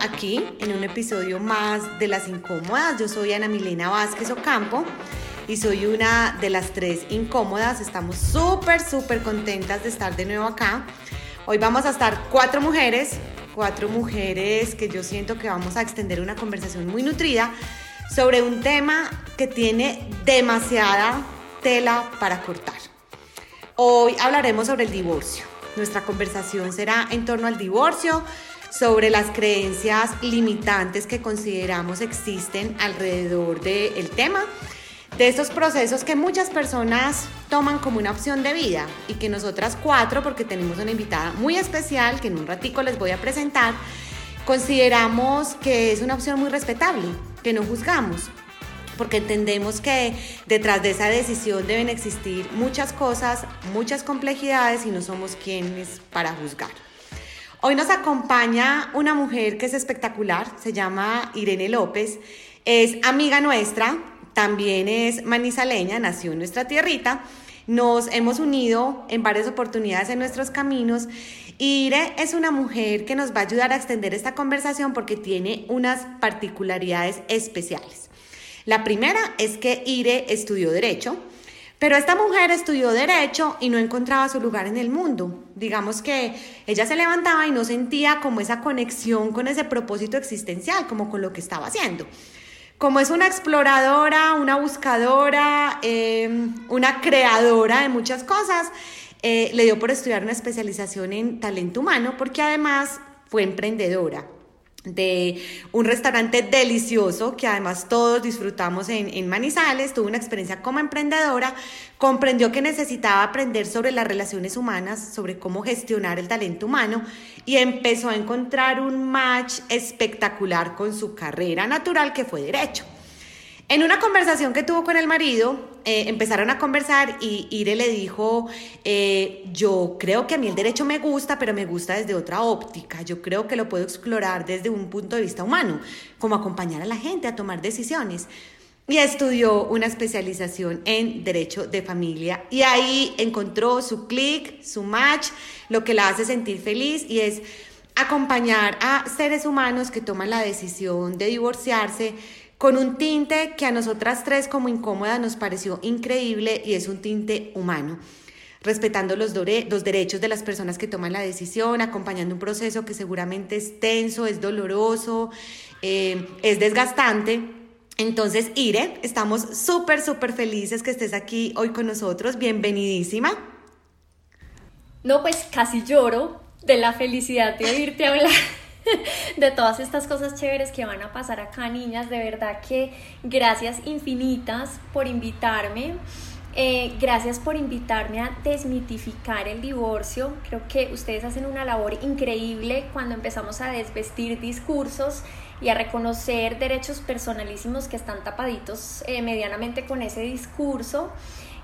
aquí en un episodio más de Las Incómodas. Yo soy Ana Milena Vázquez Ocampo y soy una de las tres incómodas. Estamos súper, súper contentas de estar de nuevo acá. Hoy vamos a estar cuatro mujeres, cuatro mujeres que yo siento que vamos a extender una conversación muy nutrida sobre un tema que tiene demasiada tela para cortar. Hoy hablaremos sobre el divorcio. Nuestra conversación será en torno al divorcio, sobre las creencias limitantes que consideramos existen alrededor del tema, de estos procesos que muchas personas toman como una opción de vida y que nosotras cuatro, porque tenemos una invitada muy especial que en un ratico les voy a presentar, consideramos que es una opción muy respetable, que no juzgamos, porque entendemos que detrás de esa decisión deben existir muchas cosas, muchas complejidades y no somos quienes para juzgar. Hoy nos acompaña una mujer que es espectacular, se llama Irene López, es amiga nuestra, también es manizaleña, nació en nuestra tierrita, nos hemos unido en varias oportunidades en nuestros caminos. Ire es una mujer que nos va a ayudar a extender esta conversación porque tiene unas particularidades especiales. La primera es que Ire estudió Derecho, pero esta mujer estudió derecho y no encontraba su lugar en el mundo. Digamos que ella se levantaba y no sentía como esa conexión con ese propósito existencial, como con lo que estaba haciendo. Como es una exploradora, una buscadora, em, una creadora de muchas cosas, eh, le dio por estudiar una especialización en talento humano porque además fue emprendedora de un restaurante delicioso que además todos disfrutamos en, Manizales, tuvo una experiencia como emprendedora, comprendió que necesitaba aprender sobre las relaciones humanas, sobre cómo gestionar el talento humano y empezó a encontrar un match espectacular con su carrera natural que fue derecho. En una conversación que tuvo con el marido, eh, empezaron a conversar y Ire le dijo, eh, yo creo que a mí el derecho me gusta, pero me gusta desde otra óptica. Yo creo que lo puedo explorar desde un punto de vista humano, como acompañar a la gente a tomar decisiones. Y estudió una especialización en derecho de familia y ahí encontró su clic, su match, lo que la hace sentir feliz y es acompañar a seres humanos que toman la decisión de divorciarse con un tinte que a nosotras tres como incómoda nos pareció increíble y es un tinte humano, respetando los, derechos de las personas que toman la decisión, acompañando un proceso que seguramente es tenso, es doloroso, eh, es desgastante. Entonces, Ire, estamos súper, súper felices que estés aquí hoy con nosotros. Bienvenidísima. No, pues casi lloro de la felicidad de oírte hablar. de todas estas cosas chéveres que van a pasar acá, niñas. De verdad que gracias infinitas por invitarme. Eh, gracias por invitarme a desmitificar el divorcio. Creo que ustedes hacen una labor increíble cuando empezamos a desvestir discursos y a reconocer derechos personalísimos que están tapaditos eh, medianamente con ese discurso.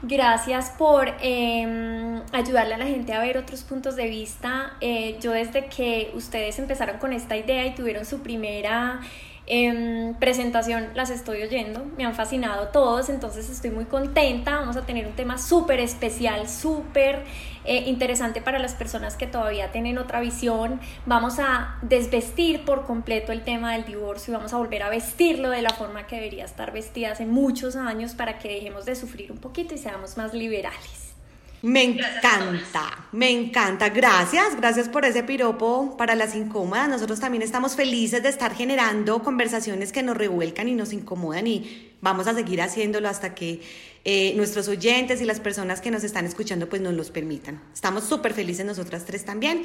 Gracias por em, ayudarle a la gente a ver otros puntos de vista. Eh, yo desde que ustedes empezaron con esta idea y tuvieron su primera en presentación las estoy oyendo, me han fascinado todos, entonces estoy muy contenta. Vamos a tener un tema súper especial, súper eh, interesante para las personas que todavía tienen otra visión. Vamos a desvestir por completo el tema del divorcio y vamos a volver a vestirlo de la forma que debería estar vestida hace muchos años para que dejemos de sufrir un poquito y seamos más liberales. Me encanta, me encanta. Gracias, gracias por ese piropo para las incómodas. Nosotros también estamos felices de estar generando conversaciones que nos revuelcan y nos incomodan y vamos a seguir haciéndolo hasta que eh, nuestros oyentes y las personas que nos están escuchando pues nos los permitan. Estamos súper felices nosotras tres también.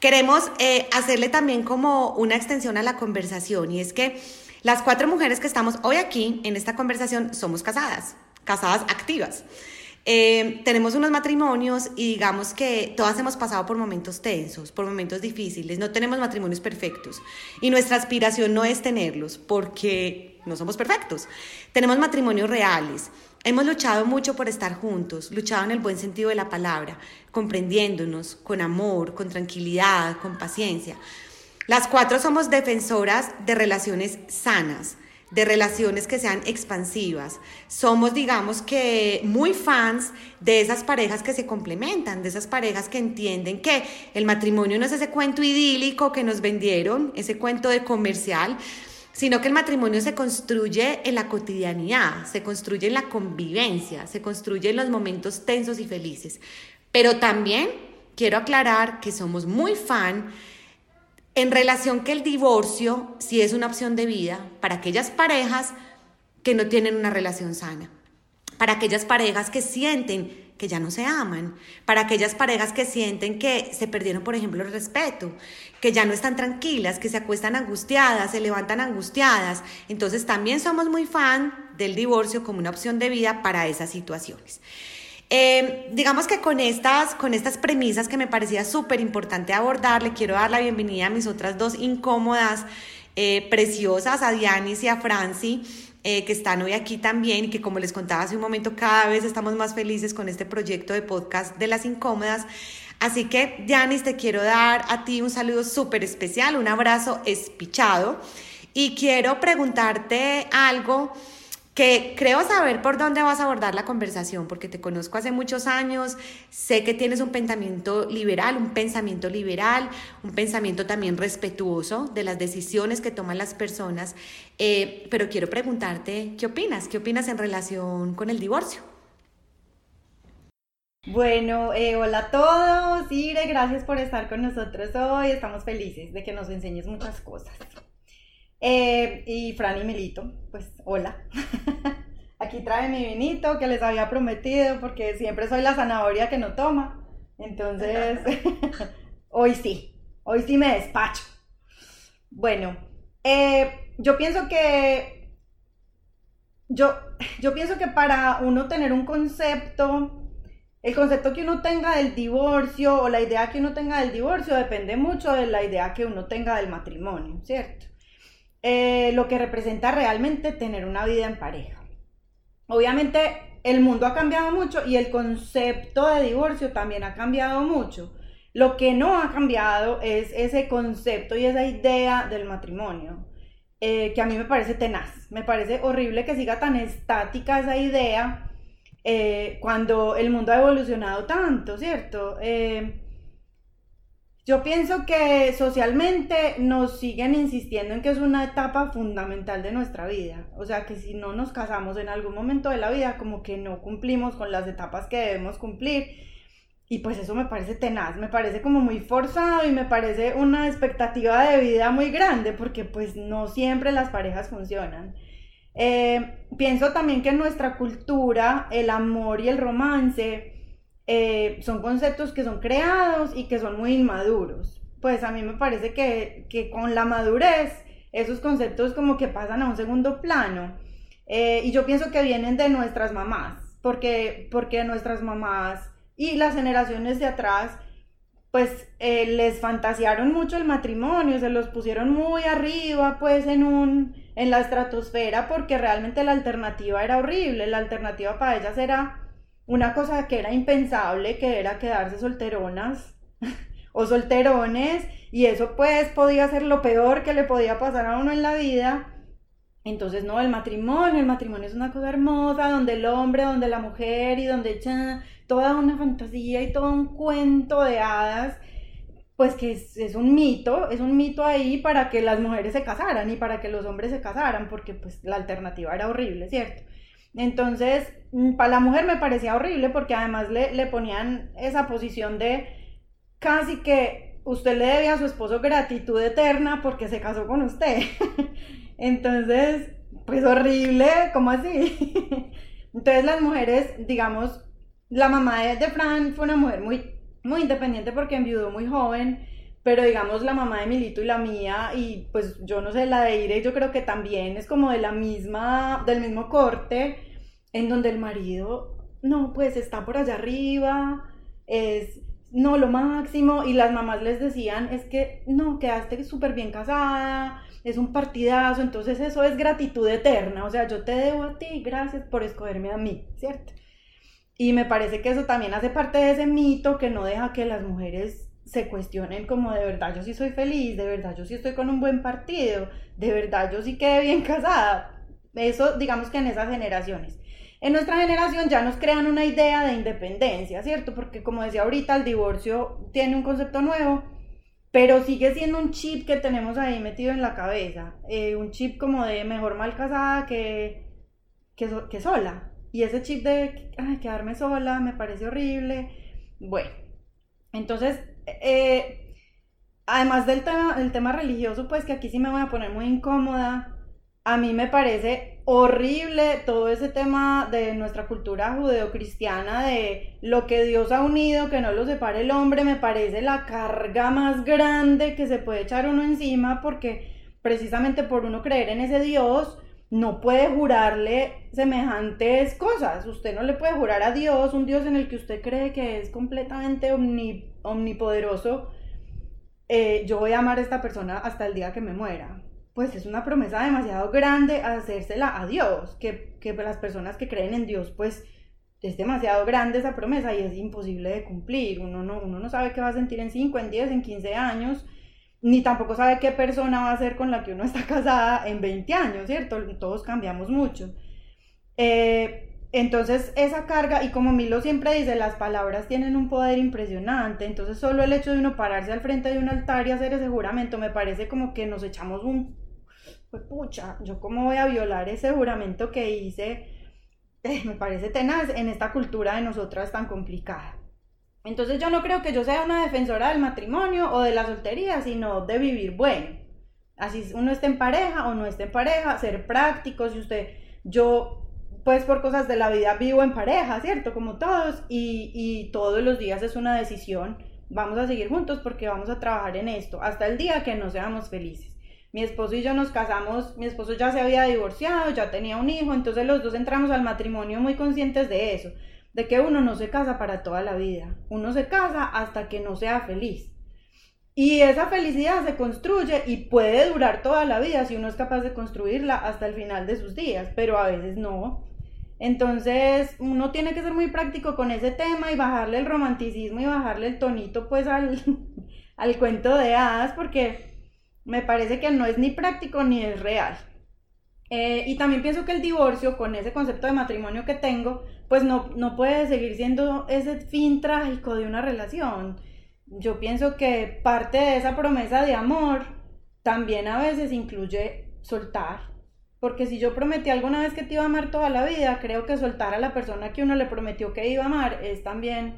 Queremos eh, hacerle también como una extensión a la conversación y es que las cuatro mujeres que estamos hoy aquí en esta conversación somos casadas, casadas activas. Eh, tenemos unos matrimonios y digamos que todas hemos pasado por momentos tensos, por momentos difíciles, no tenemos matrimonios perfectos y nuestra aspiración no es tenerlos porque no somos perfectos. Tenemos matrimonios reales. Hemos luchado mucho por estar juntos, luchado en el buen sentido de la palabra, comprendiéndonos con amor, con tranquilidad, con paciencia. Las cuatro somos defensoras de relaciones sanas, de relaciones que sean expansivas. Somos, digamos que, muy fans de esas parejas que se complementan, de esas parejas que entienden que el matrimonio no es ese cuento idílico que nos vendieron, ese cuento de comercial, sino que el matrimonio se construye en la cotidianidad, se construye en la convivencia, se construye en los momentos tensos y felices. Pero también quiero aclarar que somos muy fan en relación que el divorcio sí es una opción de vida para aquellas parejas que no tienen una relación sana, para aquellas parejas que sienten que ya no se aman, para aquellas parejas que sienten que se perdieron, por ejemplo, el respeto, que ya no están tranquilas, que se acuestan angustiadas, se levantan angustiadas. Entonces también somos muy fan del divorcio como una opción de vida para esas situaciones. Eh, digamos que con estas, con estas premisas que me parecía súper importante abordar, le quiero dar la bienvenida a mis otras dos incómodas, eh, preciosas, a Dianis y a Franci. Eh, que están hoy aquí también y que como les contaba hace un momento, cada vez estamos más felices con este proyecto de podcast de las incómodas. Así que, Dianis, te quiero dar a ti un saludo súper especial, un abrazo espichado y quiero preguntarte algo que creo saber por dónde vas a abordar la conversación, porque te conozco hace muchos años, sé que tienes un pensamiento liberal, un pensamiento liberal, un pensamiento también respetuoso de las decisiones que toman las personas, eh, pero quiero preguntarte, ¿qué opinas? ¿Qué opinas en relación con el divorcio? Bueno, eh, hola a todos, Ire, gracias por estar con nosotros hoy, estamos felices de que nos enseñes muchas cosas. Eh, y Fran y Milito, pues hola. Aquí trae mi vinito que les había prometido porque siempre soy la zanahoria que no toma. Entonces, hoy sí, hoy sí me despacho. Bueno, eh, yo pienso que yo, yo pienso que para uno tener un concepto, el concepto que uno tenga del divorcio o la idea que uno tenga del divorcio depende mucho de la idea que uno tenga del matrimonio, ¿cierto? Eh, lo que representa realmente tener una vida en pareja. Obviamente el mundo ha cambiado mucho y el concepto de divorcio también ha cambiado mucho. Lo que no ha cambiado es ese concepto y esa idea del matrimonio, eh, que a mí me parece tenaz, me parece horrible que siga tan estática esa idea eh, cuando el mundo ha evolucionado tanto, ¿cierto? Yo pienso que socialmente nos siguen insistiendo en que es una etapa fundamental de nuestra vida. O sea, que si no nos casamos en algún momento de la vida, como que no cumplimos con las etapas que debemos cumplir. Y pues eso me parece tenaz, me parece como muy forzado y me parece una expectativa de vida muy grande porque pues no siempre las parejas funcionan. Eh, pienso también que en nuestra cultura el amor y el romance eh, son conceptos que son creados y que son muy inmaduros. Pues a mí me parece que, que con la madurez esos conceptos como que pasan a un segundo plano. Eh, y yo pienso que vienen de nuestras mamás, porque, porque nuestras mamás y las generaciones de atrás, pues eh, les fantasearon mucho el matrimonio, se los pusieron muy arriba, pues en un, en la estratosfera, porque realmente la alternativa era horrible, la alternativa para ellas era una cosa que era impensable, que era quedarse solteronas o solterones, y eso pues podía ser lo peor que le podía pasar a uno en la vida. Entonces, no, el matrimonio, el matrimonio es una cosa hermosa, donde el hombre, donde la mujer y donde toda una fantasía y todo un cuento de hadas, pues que es, es, un mito, es un mito ahí para que las mujeres se casaran y para que los hombres se casaran, porque pues la alternativa era horrible, ¿cierto? Entonces, mm, para la mujer me parecía horrible porque además le, le ponían esa posición de casi que usted le debe a su esposo gratitud eterna porque se casó con usted. Entonces, pues horrible, ¿cómo así? Entonces las mujeres, digamos, la mamá de, Fran fue una mujer muy, muy independiente porque enviudó muy joven, pero digamos la mamá de Milito y la mía, y pues yo no sé, la de Ire, yo creo que también es como de la misma, del mismo corte, en donde el marido, no, pues está por allá arriba, es, no, lo máximo, y las mamás les decían, es que, no, quedaste súper bien casada, es un partidazo, entonces eso es gratitud eterna, o sea, yo te debo a ti, gracias por escogerme a mí, ¿cierto? Y me parece que eso también hace parte de ese mito que no deja que las mujeres se cuestionen como de verdad yo sí soy feliz, de verdad yo sí estoy con un buen partido, de verdad yo sí quedé bien casada. Eso, digamos que en esas generaciones. En nuestra generación ya nos crean una idea de independencia, ¿cierto? Porque como decía ahorita, el divorcio tiene un concepto nuevo, pero sigue siendo un chip que tenemos ahí metido en la cabeza. Eh, un chip como de mejor mal casada que, que, sola. Y ese chip de quedarme sola me parece horrible. Bueno, entonces, eh, además del tema, tema religioso, pues que aquí sí me voy a poner muy incómoda a mí me parece horrible todo ese tema de nuestra cultura judeocristiana, de lo que Dios ha unido, que no lo separe el hombre, me parece la carga más grande que se puede echar uno encima porque precisamente por uno creer en ese Dios, no puede jurarle semejantes cosas. Usted no le puede jurar a Dios, un Dios en el que usted cree que es completamente omnipoderoso. Eh, yo voy a amar a esta persona hasta el día que me muera pues es una promesa demasiado grande hacérsela a Dios, que, que las personas que creen en Dios, pues es demasiado grande esa promesa y es imposible de cumplir. Uno no, uno no sabe qué va a sentir en 5, en 10, en 15 años, ni tampoco sabe qué persona va a ser con la que uno está casada en 20 años, ¿cierto? Todos cambiamos mucho. Eh, entonces esa carga, y como Milo siempre dice, las palabras tienen un poder impresionante, entonces solo el hecho de uno pararse al frente de un altar y hacer ese juramento me parece como que nos echamos un... Pues pucha, yo cómo voy a violar ese juramento que hice, eh, me parece tenaz en esta cultura de nosotras tan complicada. Entonces yo no creo que yo sea una defensora del matrimonio o de la soltería, sino de vivir bueno. Así uno esté en pareja o no esté en pareja, ser práctico, si usted, yo pues por cosas de la vida vivo en pareja, ¿cierto? Como todos, y, todos los días es una decisión, vamos a seguir juntos porque vamos a trabajar en esto, hasta el día que no seamos felices. Mi esposo y yo nos casamos, mi esposo ya se había divorciado, ya tenía un hijo, entonces los dos entramos al matrimonio muy conscientes de eso, de que uno no se casa para toda la vida, uno se casa hasta que no sea feliz. Y esa felicidad se construye y puede durar toda la vida si uno es capaz de construirla hasta el final de sus días, pero a veces no. Entonces, uno tiene que ser muy práctico con ese tema y bajarle el romanticismo y bajarle el tonito pues al, al cuento de hadas porque me parece que no es ni práctico ni es real. Eh, y también pienso que el divorcio, con ese concepto de matrimonio que tengo, pues no, no puede seguir siendo ese fin trágico de una relación. Yo pienso que parte de esa promesa de amor también a veces incluye soltar, porque si yo prometí alguna vez que te iba a amar toda la vida, creo que soltar a la persona que uno le prometió que iba a amar es también,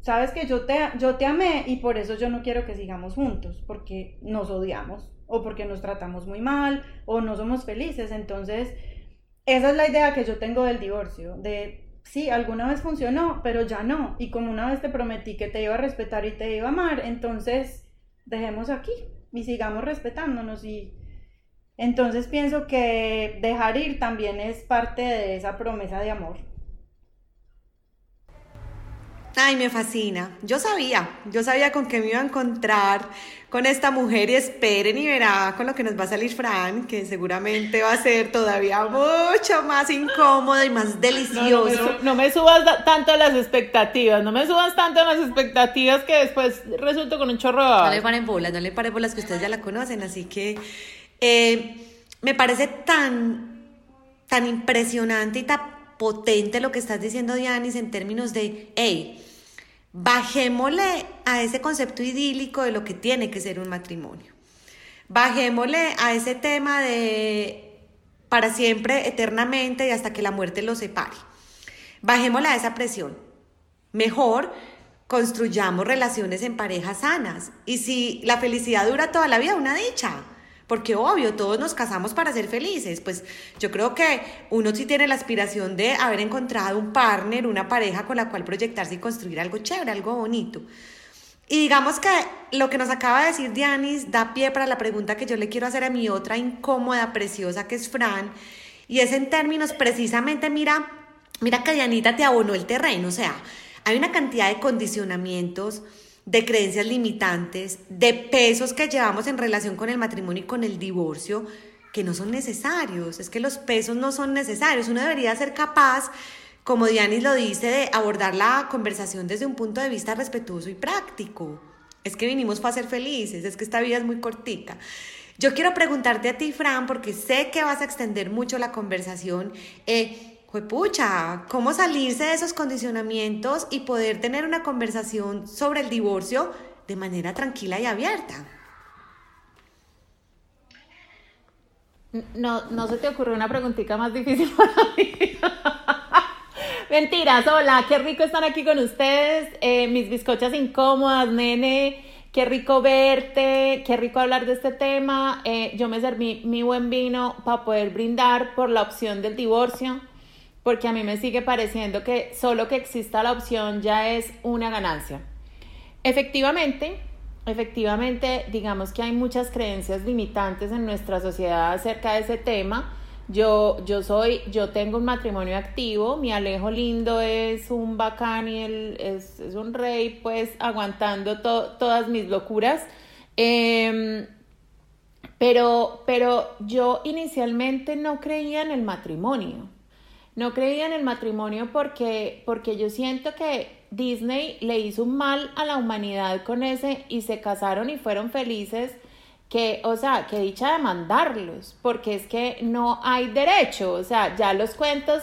sabes que yo te, yo te amé y por eso yo no quiero que sigamos juntos, porque nos odiamos o porque nos tratamos muy mal o no somos felices. Entonces, esa es la idea que yo tengo del divorcio, de sí, alguna vez funcionó, pero ya no. Y como una vez te prometí que te iba a respetar y te iba a amar, entonces dejemos aquí y sigamos respetándonos y entonces pienso que dejar ir también es parte de esa promesa de amor. Ay, me fascina. Yo sabía, yo sabía con qué me iba a encontrar con esta mujer y esperen y verá con lo que nos va a salir Fran, que seguramente va a ser todavía mucho más incómodo y más delicioso. No, me, subas tanto las expectativas, no me subas tanto las expectativas que después resulto con un chorro No le paren bolas, no le paren bolas que ustedes ya la conocen, así que eh, me parece tan, tan impresionante y tan potente lo que estás diciendo, Dianis, en términos de, hey, bajémosle a ese concepto idílico de lo que tiene que ser un matrimonio. Bajémosle a ese tema de para siempre, eternamente y hasta que la muerte los separe. Bajémosle a esa presión. Mejor construyamos relaciones en parejas sanas. Y si la felicidad dura toda la vida, una dicha. Porque obvio, todos nos casamos para ser felices. Pues yo creo que uno sí tiene la aspiración de haber encontrado un partner, una pareja con la cual proyectarse y construir algo chévere, algo bonito. Y digamos que lo que nos acaba de decir Dianis da pie para la pregunta que yo le quiero hacer a mi otra incómoda, preciosa, que es Fran. Y es en términos precisamente, mira, mira que Dianita te abonó el terreno. O sea, hay una cantidad de condicionamientos de creencias limitantes, de pesos que llevamos en relación con el matrimonio y con el divorcio, que no son necesarios. Es que los pesos no son necesarios. Uno debería ser capaz, como Dianis lo dice, de abordar la conversación desde un punto de vista respetuoso y práctico. Es que vinimos para ser felices, es que esta vida es muy cortica. Yo quiero preguntarte a ti, Fran, porque sé que vas a extender mucho la conversación. Eh, pucha, ¿cómo salirse de esos condicionamientos y poder tener una conversación sobre el divorcio de manera tranquila y abierta? No, no se te ocurrió una preguntita más difícil para mí. Mentiras, hola, qué rico estar aquí con ustedes, eh, mis bizcochas incómodas, nene, qué rico verte, qué rico hablar de este tema. Eh, yo me serví mi buen vino para poder brindar por la opción del divorcio, porque a mí me sigue pareciendo que solo que exista la opción ya es una ganancia. Efectivamente, efectivamente, digamos que hay muchas creencias limitantes en nuestra sociedad acerca de ese tema. Yo, yo soy, yo tengo un matrimonio activo, mi Alejo lindo es un bacán y él es, un rey, pues aguantando todas mis locuras. Em, pero, pero yo inicialmente no creía en el matrimonio. No creía en el matrimonio porque, porque yo siento que Disney le hizo un mal a la humanidad con ese y se casaron y fueron felices. Que, o sea, que dicha de mandarlos, porque es que no hay derecho, o sea, ya los cuentos,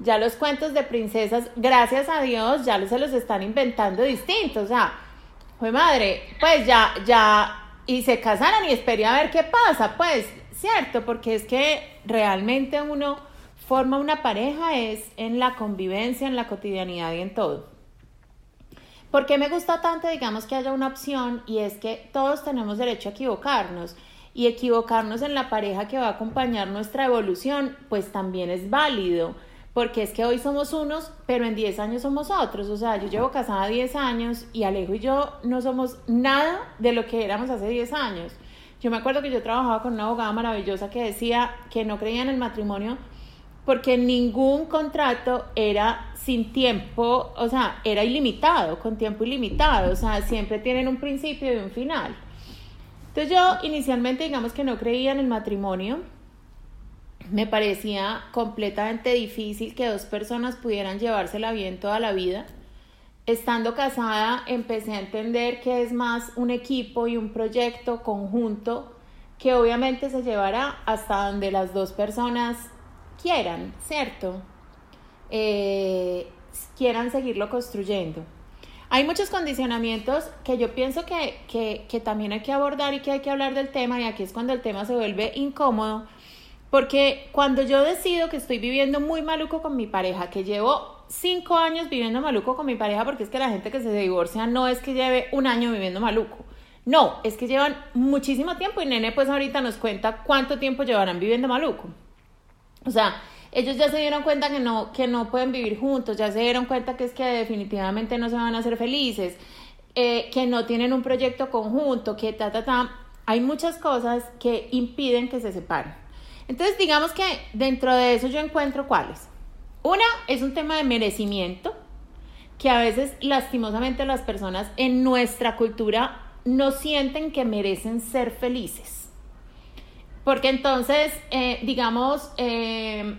ya los cuentos de princesas, gracias a Dios, ya se los están inventando distintos, o sea, fue madre, pues ya, ya, y se casaron y esperé a ver qué pasa, pues, cierto, porque es que realmente uno forma una pareja es en la convivencia, en la cotidianidad y en todo. ¿Por qué me gusta tanto, digamos, que haya una opción y es que todos tenemos derecho a equivocarnos? Y equivocarnos en la pareja que va a acompañar nuestra evolución, pues también es válido, porque es que hoy somos unos, pero en 10 años somos otros. O sea, yo llevo casada 10 años y Alejo y yo no somos nada de lo que éramos hace 10 años. Yo me acuerdo que yo trabajaba con una abogada maravillosa que decía que no creía en el matrimonio porque ningún contrato era sin tiempo, o sea, era ilimitado, con tiempo ilimitado, o sea, siempre tienen un principio y un final. Entonces yo inicialmente digamos que no creía en el matrimonio, me parecía completamente difícil que dos personas pudieran llevársela bien toda la vida. Estando casada empecé a entender que es más un equipo y un proyecto conjunto que obviamente se llevará hasta donde las dos personas quieran, ¿cierto? Eh, quieran seguirlo construyendo. Hay muchos condicionamientos que yo pienso que, que, también hay que abordar y que hay que hablar del tema y aquí es cuando el tema se vuelve incómodo porque cuando yo decido que estoy viviendo muy maluco con mi pareja, que llevo cinco años viviendo maluco con mi pareja, porque es que la gente que se divorcia no es que lleve un año viviendo maluco. No, es que llevan muchísimo tiempo y Nene pues ahorita nos cuenta cuánto tiempo llevarán viviendo maluco. O sea, ellos ya se dieron cuenta que no, que no pueden vivir juntos, ya se dieron cuenta que es que definitivamente no se van a hacer felices, eh, que no tienen un proyecto conjunto, que ta, ta, ta. Hay muchas cosas que impiden que se separen. Entonces, digamos que dentro de eso yo encuentro cuáles. Una es un tema de merecimiento, que a veces lastimosamente las personas en nuestra cultura no sienten que merecen ser felices. Porque entonces, eh, digamos, eh,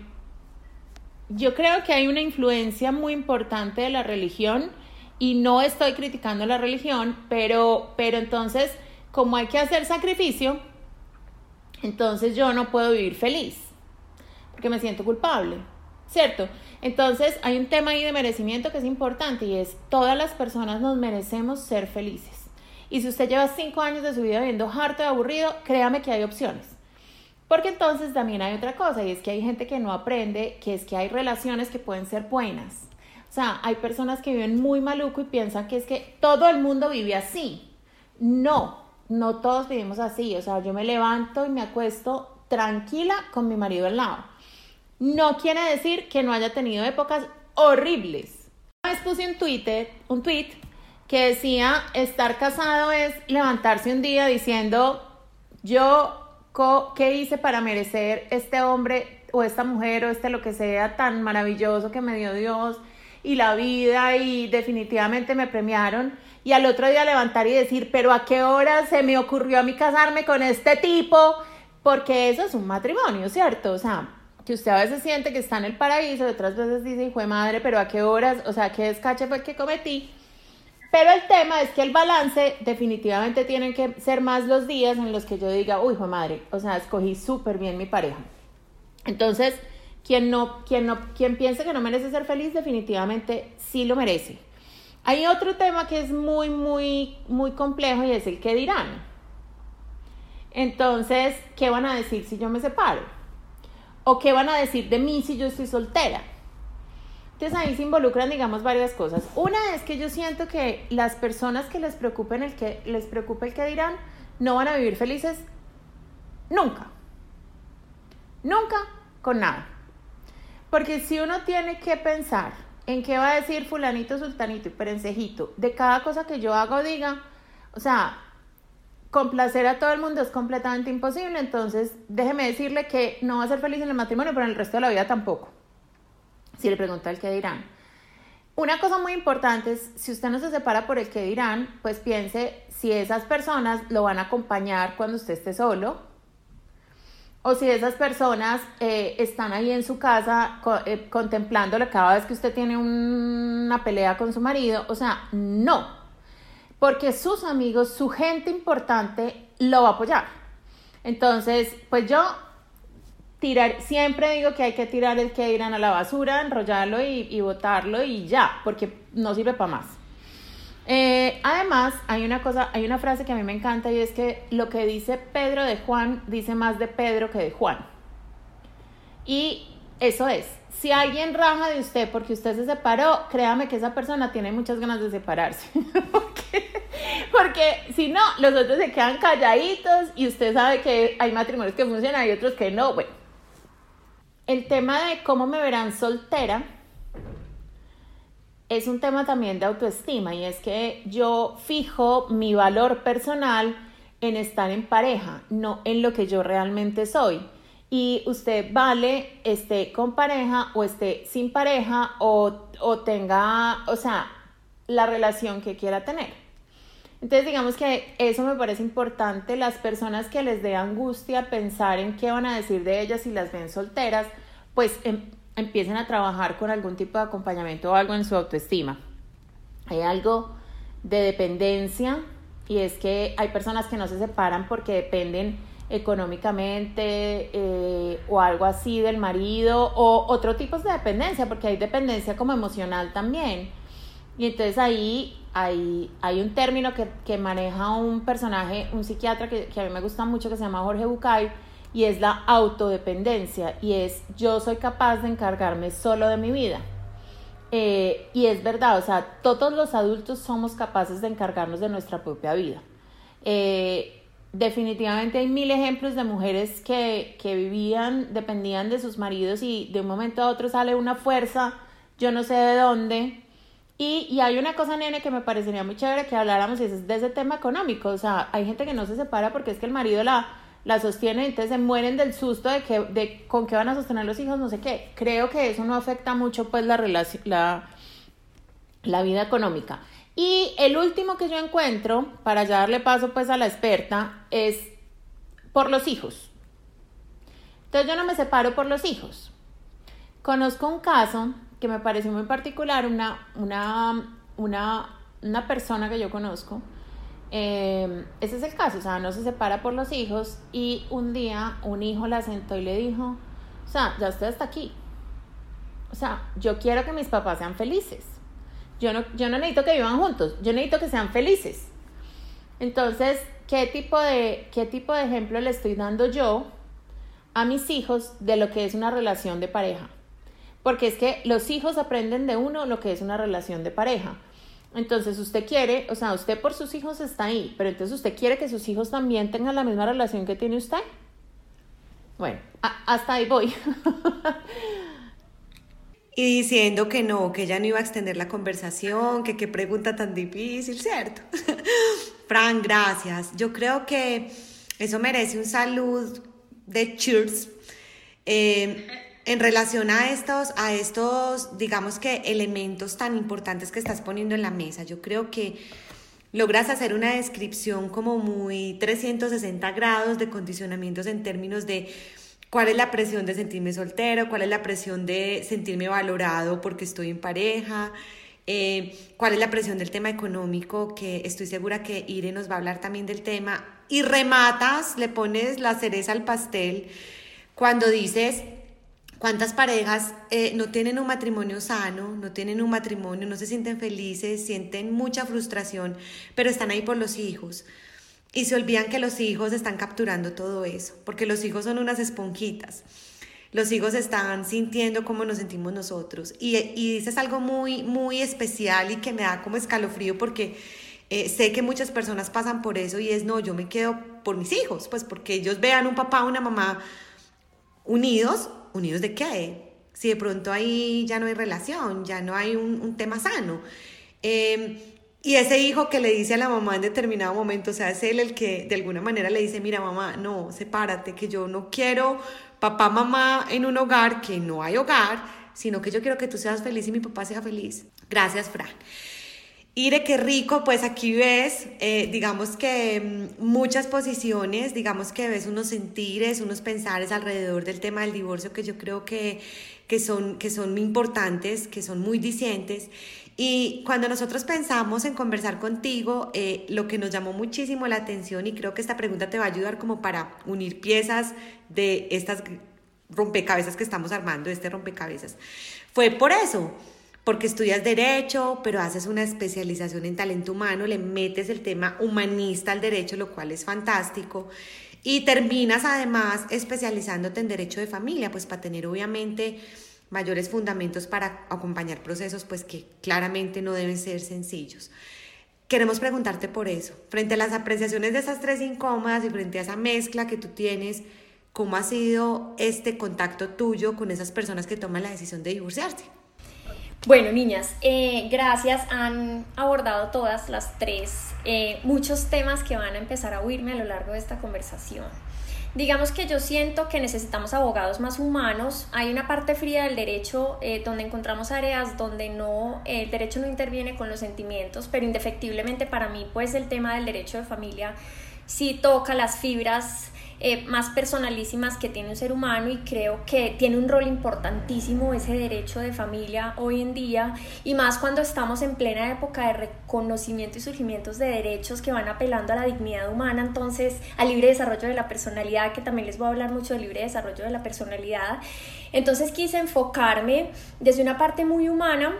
yo creo que hay una influencia muy importante de la religión y no estoy criticando la religión, pero, pero entonces, como hay que hacer sacrificio, entonces yo no puedo vivir feliz, porque me siento culpable, ¿cierto? Entonces hay un tema ahí de merecimiento que es importante y es todas las personas nos merecemos ser felices. Y si usted lleva cinco años de su vida viviendo harto y aburrido, créame que hay opciones. Porque entonces también hay otra cosa y es que hay gente que no aprende, que es que hay relaciones que pueden ser buenas. O sea, hay personas que viven muy maluco y piensan que es que todo el mundo vive así. No, no todos vivimos así. O sea, yo me levanto y me acuesto tranquila con mi marido al lado. No quiere decir que no haya tenido épocas horribles. Una vez puse Twitter, un tweet que decía, estar casado es levantarse un día diciendo, yo ¿Qué hice para merecer este hombre o esta mujer o este lo que sea tan maravilloso que me dio Dios y la vida y definitivamente me premiaron? Y al otro día levantar y decir, pero ¿a qué hora se me ocurrió a mí casarme con este tipo? Porque eso es un matrimonio, ¿cierto? O sea, que usted a veces siente que está en el paraíso, otras veces dice, hijo de madre, pero ¿a qué horas? O sea, ¿qué descache fue el que cometí? Pero el tema es que el balance definitivamente tienen que ser más los días en los que yo diga, uy, hijo madre, o sea, escogí súper bien mi pareja. Entonces, quien, no, quien, no, quien piense que no merece ser feliz, definitivamente sí lo merece. Hay otro tema que es muy, muy, muy complejo y es el que dirán. Entonces, ¿qué van a decir si yo me separo? ¿O qué van a decir de mí si yo estoy soltera? Entonces ahí se involucran, digamos, varias cosas. Una es que yo siento que las personas que les preocupen el que les preocupe el que dirán, no van a vivir felices nunca. Nunca con nada. Porque si uno tiene que pensar en qué va a decir fulanito, sultanito y perencejito de cada cosa que yo hago o diga, o sea, complacer a todo el mundo es completamente imposible, entonces déjeme decirle que no va a ser feliz en el matrimonio, pero en el resto de la vida tampoco. Si le pregunta el que dirán. Una cosa muy importante es, si usted no se separa por el que dirán, pues piense si esas personas lo van a acompañar cuando usted esté solo, o si esas personas eh, están ahí en su casa eh, contemplándolo cada vez que usted tiene una pelea con su marido, o sea, no, porque sus amigos, su gente importante lo va a apoyar. Entonces, pues yo tirar, siempre digo que hay que tirar el que irán a la basura, enrollarlo y, botarlo y ya, porque no sirve para más. Eh, además, hay una cosa, hay una frase que a mí me encanta y es que lo que dice Pedro de Juan dice más de Pedro que de Juan. Y eso es, si alguien raja de usted porque usted se separó, créame que esa persona tiene muchas ganas de separarse. porque si no, los otros se quedan calladitos y usted sabe que hay matrimonios que funcionan y otros que no. Bueno, el tema de cómo me verán soltera es un tema también de autoestima y es que yo fijo mi valor personal en estar en pareja, no en lo que yo realmente soy y usted vale esté con pareja o esté sin pareja o, o tenga, o sea, la relación que quiera tener. Entonces digamos que eso me parece importante, las personas que les dé angustia pensar en qué van a decir de ellas si las ven solteras, pues em, empiecen a trabajar con algún tipo de acompañamiento o algo en su autoestima. Hay algo de dependencia y es que hay personas que no se separan porque dependen económicamente eh, o algo así del marido o otro tipo de dependencia, porque hay dependencia como emocional también. Y entonces ahí hay, hay un término que, que, maneja un personaje, un psiquiatra que, a mí me gusta mucho, que se llama Jorge Bucay, y es la autodependencia, y es yo soy capaz de encargarme solo de mi vida. Eh, y es verdad, o sea, todos los adultos somos capaces de encargarnos de nuestra propia vida. Eh, definitivamente hay mil ejemplos de mujeres que, que, vivían, dependían de sus maridos y de un momento a otro sale una fuerza, yo no sé de dónde. Y, y hay una cosa, nene, que me parecería muy chévere que habláramos y es de ese tema económico. O sea, hay gente que no se separa porque es que el marido la, la sostiene entonces se mueren del susto de, que, de con qué van a sostener los hijos, no sé qué. Creo que eso no afecta mucho pues la, la, la vida económica. Y el último que yo encuentro, para ya darle paso pues a la experta, es por los hijos. Entonces yo no me separo por los hijos. Conozco un caso que me pareció muy particular, una, una, una, una persona que yo conozco. Eh, ese es el caso, o sea, no se separa por los hijos y un día un hijo la sentó y le dijo, o sea, ya usted está aquí. O sea, yo quiero que mis papás sean felices. Yo no, yo no necesito que vivan juntos, yo necesito que sean felices. Entonces, ¿qué tipo, de, ¿qué tipo de ejemplo le estoy dando yo a mis hijos de lo que es una relación de pareja? Porque es que los hijos aprenden de uno lo que es una relación de pareja. Entonces usted quiere, o sea, usted por sus hijos está ahí, pero entonces usted quiere que sus hijos también tengan la misma relación que tiene usted. Bueno, hasta ahí voy. y diciendo que no, que ella no iba a extender la conversación, que qué pregunta tan difícil, ¿cierto? Fran, gracias. Yo creo que eso merece un salud de cheers. Eh, en relación a estos, a estos, digamos que elementos tan importantes que estás poniendo en la mesa, yo creo que logras hacer una descripción como muy 360 grados de condicionamientos en términos de cuál es la presión de sentirme soltero, cuál es la presión de sentirme valorado porque estoy en pareja, eh, cuál es la presión del tema económico, que estoy segura que Ire nos va a hablar también del tema, y rematas, le pones la cereza al pastel cuando dices, ¿Cuántas parejas eh, no tienen un matrimonio sano, no tienen un matrimonio, no se sienten felices, sienten mucha frustración, pero están ahí por los hijos? Y se olvidan que los hijos están capturando todo eso, porque los hijos son unas esponjitas. Los hijos están sintiendo cómo nos sentimos nosotros. Y, y dices algo muy, muy especial y que me da como escalofrío porque eh, sé que muchas personas pasan por eso y es, no, yo me quedo por mis hijos, pues porque ellos vean un papá, una mamá unidos ¿Unidos de qué? Si de pronto ahí ya no hay relación, ya no hay un, tema sano. Em, y ese hijo que le dice a la mamá en determinado momento, o sea, es él el que de alguna manera le dice, mira mamá, no, sepárate, que yo no quiero papá, mamá en un hogar, que no hay hogar, sino que yo quiero que tú seas feliz y mi papá sea feliz. Gracias, Fran. Ire, qué rico, pues aquí ves, eh, digamos que mm, muchas posiciones, digamos que ves unos sentires, unos pensares alrededor del tema del divorcio que yo creo que, que, son, que son importantes, que son muy dicientes. Y cuando nosotros pensamos en conversar contigo, eh, lo que nos llamó muchísimo la atención, y creo que esta pregunta te va a ayudar como para unir piezas de estas rompecabezas que estamos armando, este rompecabezas, fue por eso porque estudias derecho, pero haces una especialización en talento humano, le metes el tema humanista al derecho, lo cual es fantástico. Y terminas además especializándote en derecho de familia, pues para tener obviamente mayores fundamentos para acompañar procesos, pues que claramente no deben ser sencillos. Queremos preguntarte por eso, frente a las apreciaciones de esas tres incómodas y frente a esa mezcla que tú tienes, ¿cómo ha sido este contacto tuyo con esas personas que toman la decisión de divorciarse? Bueno, niñas, eh, gracias. Han abordado todas las tres eh, muchos temas que van a empezar a oírme a lo largo de esta conversación. Digamos que yo siento que necesitamos abogados más humanos. Hay una parte fría del derecho eh, donde encontramos áreas donde no el derecho no interviene con los sentimientos, pero indefectiblemente para mí, pues el tema del derecho de familia sí toca las fibras eh, más personalísimas que tiene un ser humano y creo que tiene un rol importantísimo ese derecho de familia hoy en día y más cuando estamos en plena época de reconocimiento y surgimientos de derechos que van apelando a la dignidad humana, entonces al libre desarrollo de la personalidad, que también les voy a hablar mucho del libre desarrollo de la personalidad. Entonces quise enfocarme desde una parte muy humana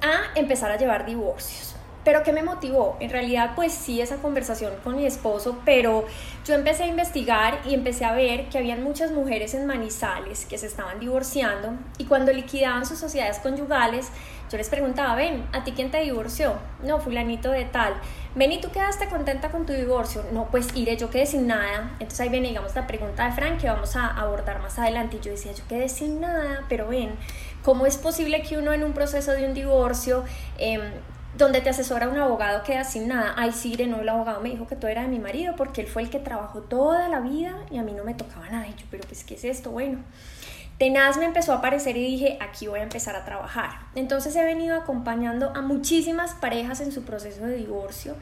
a empezar a llevar divorcios. Pero ¿qué me motivó? En realidad, pues sí, esa conversación con mi esposo, pero yo empecé a investigar y empecé a ver que habían muchas mujeres en Manizales que se estaban divorciando y cuando liquidaban sus sociedades conyugales, yo les preguntaba, ven, ¿a ti quién te divorció? No, fulanito de tal. Ven, ¿y tú quedaste contenta con tu divorcio? No, pues iré, yo quedé sin nada. Entonces ahí viene, digamos, la pregunta de Frank que vamos a abordar más adelante. Y yo decía, yo quedé sin nada, pero ven, ¿cómo es posible que uno en un proceso de un divorcio... Eh, donde te asesora un abogado queda sin nada. Ay, sí, no, el abogado me dijo que tú eras de mi marido porque él fue el que trabajó toda la vida y a mí no me tocaba nada. Y yo, pero pues, ¿qué es esto? Bueno, tenaz me empezó a aparecer y dije, aquí voy a empezar a trabajar. Entonces he venido acompañando a muchísimas parejas en su proceso de divorcio.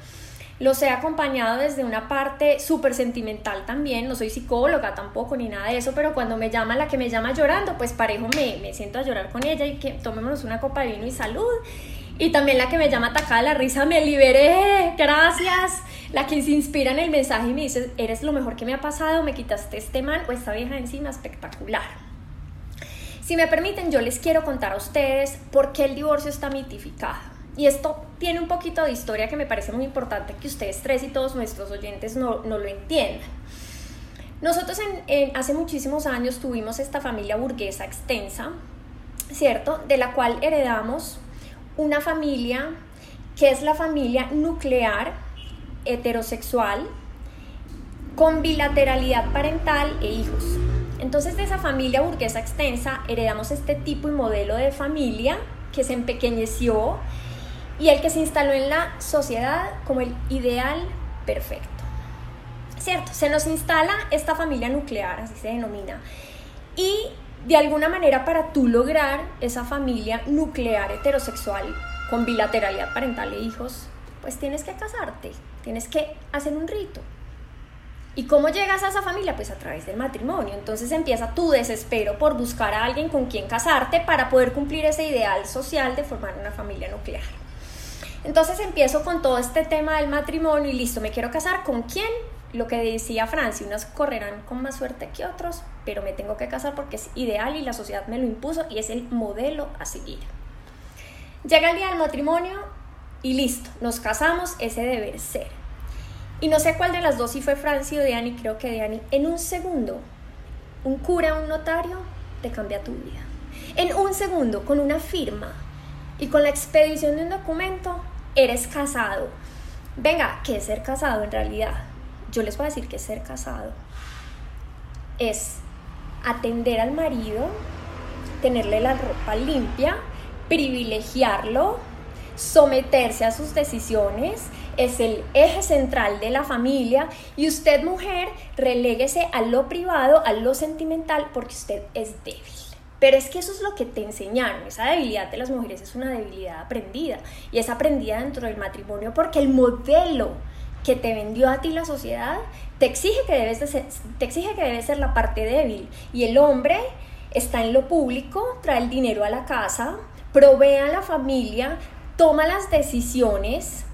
Los he acompañado desde una parte súper sentimental también, no soy psicóloga tampoco ni nada de eso, pero cuando me llama la que me llama llorando, pues parejo me, me siento a llorar con ella y que tomémonos una copa de vino y salud. Y también la que me llama atacada la risa, me liberé, gracias. La que se inspira en el mensaje y me dice, eres lo mejor que me ha pasado, me quitaste este man o esta vieja encima, espectacular. Si me permiten, yo les quiero contar a ustedes por qué el divorcio está mitificado. Y esto tiene un poquito de historia que me parece muy importante que ustedes tres y todos nuestros oyentes no, no lo entiendan. Nosotros en, hace muchísimos años tuvimos esta familia burguesa extensa, ¿cierto? De la cual heredamos una familia que es la familia nuclear heterosexual con bilateralidad parental e hijos. Entonces de esa familia burguesa extensa heredamos este tipo y modelo de familia que se empequeñeció y el que se instaló en la sociedad como el ideal perfecto. ¿Cierto? Se nos instala esta familia nuclear, así se denomina, y de alguna manera para tú lograr esa familia nuclear heterosexual con bilateralidad parental e hijos, pues tienes que casarte, tienes que hacer un rito. ¿Y cómo llegas a esa familia? Pues a través del matrimonio. Entonces empieza tu desespero por buscar a alguien con quien casarte para poder cumplir ese ideal social de formar una familia nuclear. Entonces empiezo con todo este tema del matrimonio y listo, me quiero casar con quién? Lo que decía Francia, unas correrán con más suerte que otros, pero me tengo que casar porque es ideal y la sociedad me lo impuso y es el modelo a seguir. Llega el día del matrimonio y listo, nos casamos, ese deber ser. Y no sé cuál de las dos, si fue Francia o Deani, creo que Deani, en un segundo, un cura, un notario, te cambia tu vida. En un segundo, con una firma y con la expedición de un documento, eres casado. Venga, ¿qué es ser casado en realidad? Yo les voy a decir que ser casado es atender al marido, tenerle la ropa limpia, privilegiarlo, someterse a sus decisiones, es el eje central de la familia y usted mujer reléguese a lo privado, a lo sentimental, porque usted es débil. Pero es que eso es lo que te enseñaron. Esa debilidad de las mujeres es una debilidad aprendida. Y es aprendida dentro del matrimonio porque el modelo que te vendió a ti la sociedad te exige que debes, ser, te exige que ser la parte débil. Y el hombre está en lo público, trae el dinero a la casa, provee a la familia, toma las decisiones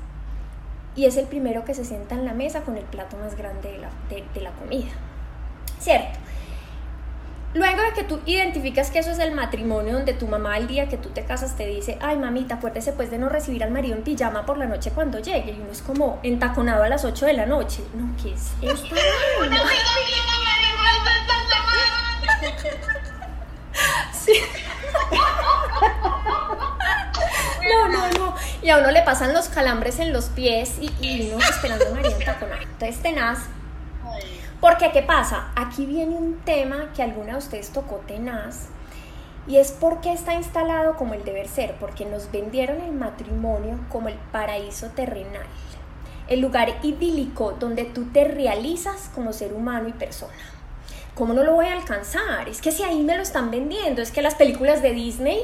y es el primero que se sienta en la mesa con el plato más grande de la, de la comida. ¿Cierto? Luego de que tú identificas que eso es el matrimonio donde tu mamá el día que tú te casas te dice, ay mamita, acuérdese pues de no recibir al marido en pijama por la noche cuando llegue. Y uno es como entaconado a las 8 de la noche. No, ¿qué es esto? No, no, no. Y a uno le pasan los calambres en los pies y, y uno esperando a María entaconado. Entonces tenaz porque, ¿qué pasa? Aquí viene un tema que alguna de ustedes tocó tenaz y es porque está instalado como el deber ser, porque nos vendieron el matrimonio como el paraíso terrenal, el lugar idílico donde tú te realizas como ser humano y persona. ¿Cómo no lo voy a alcanzar? Es que si ahí me lo están vendiendo, es que las películas de Disney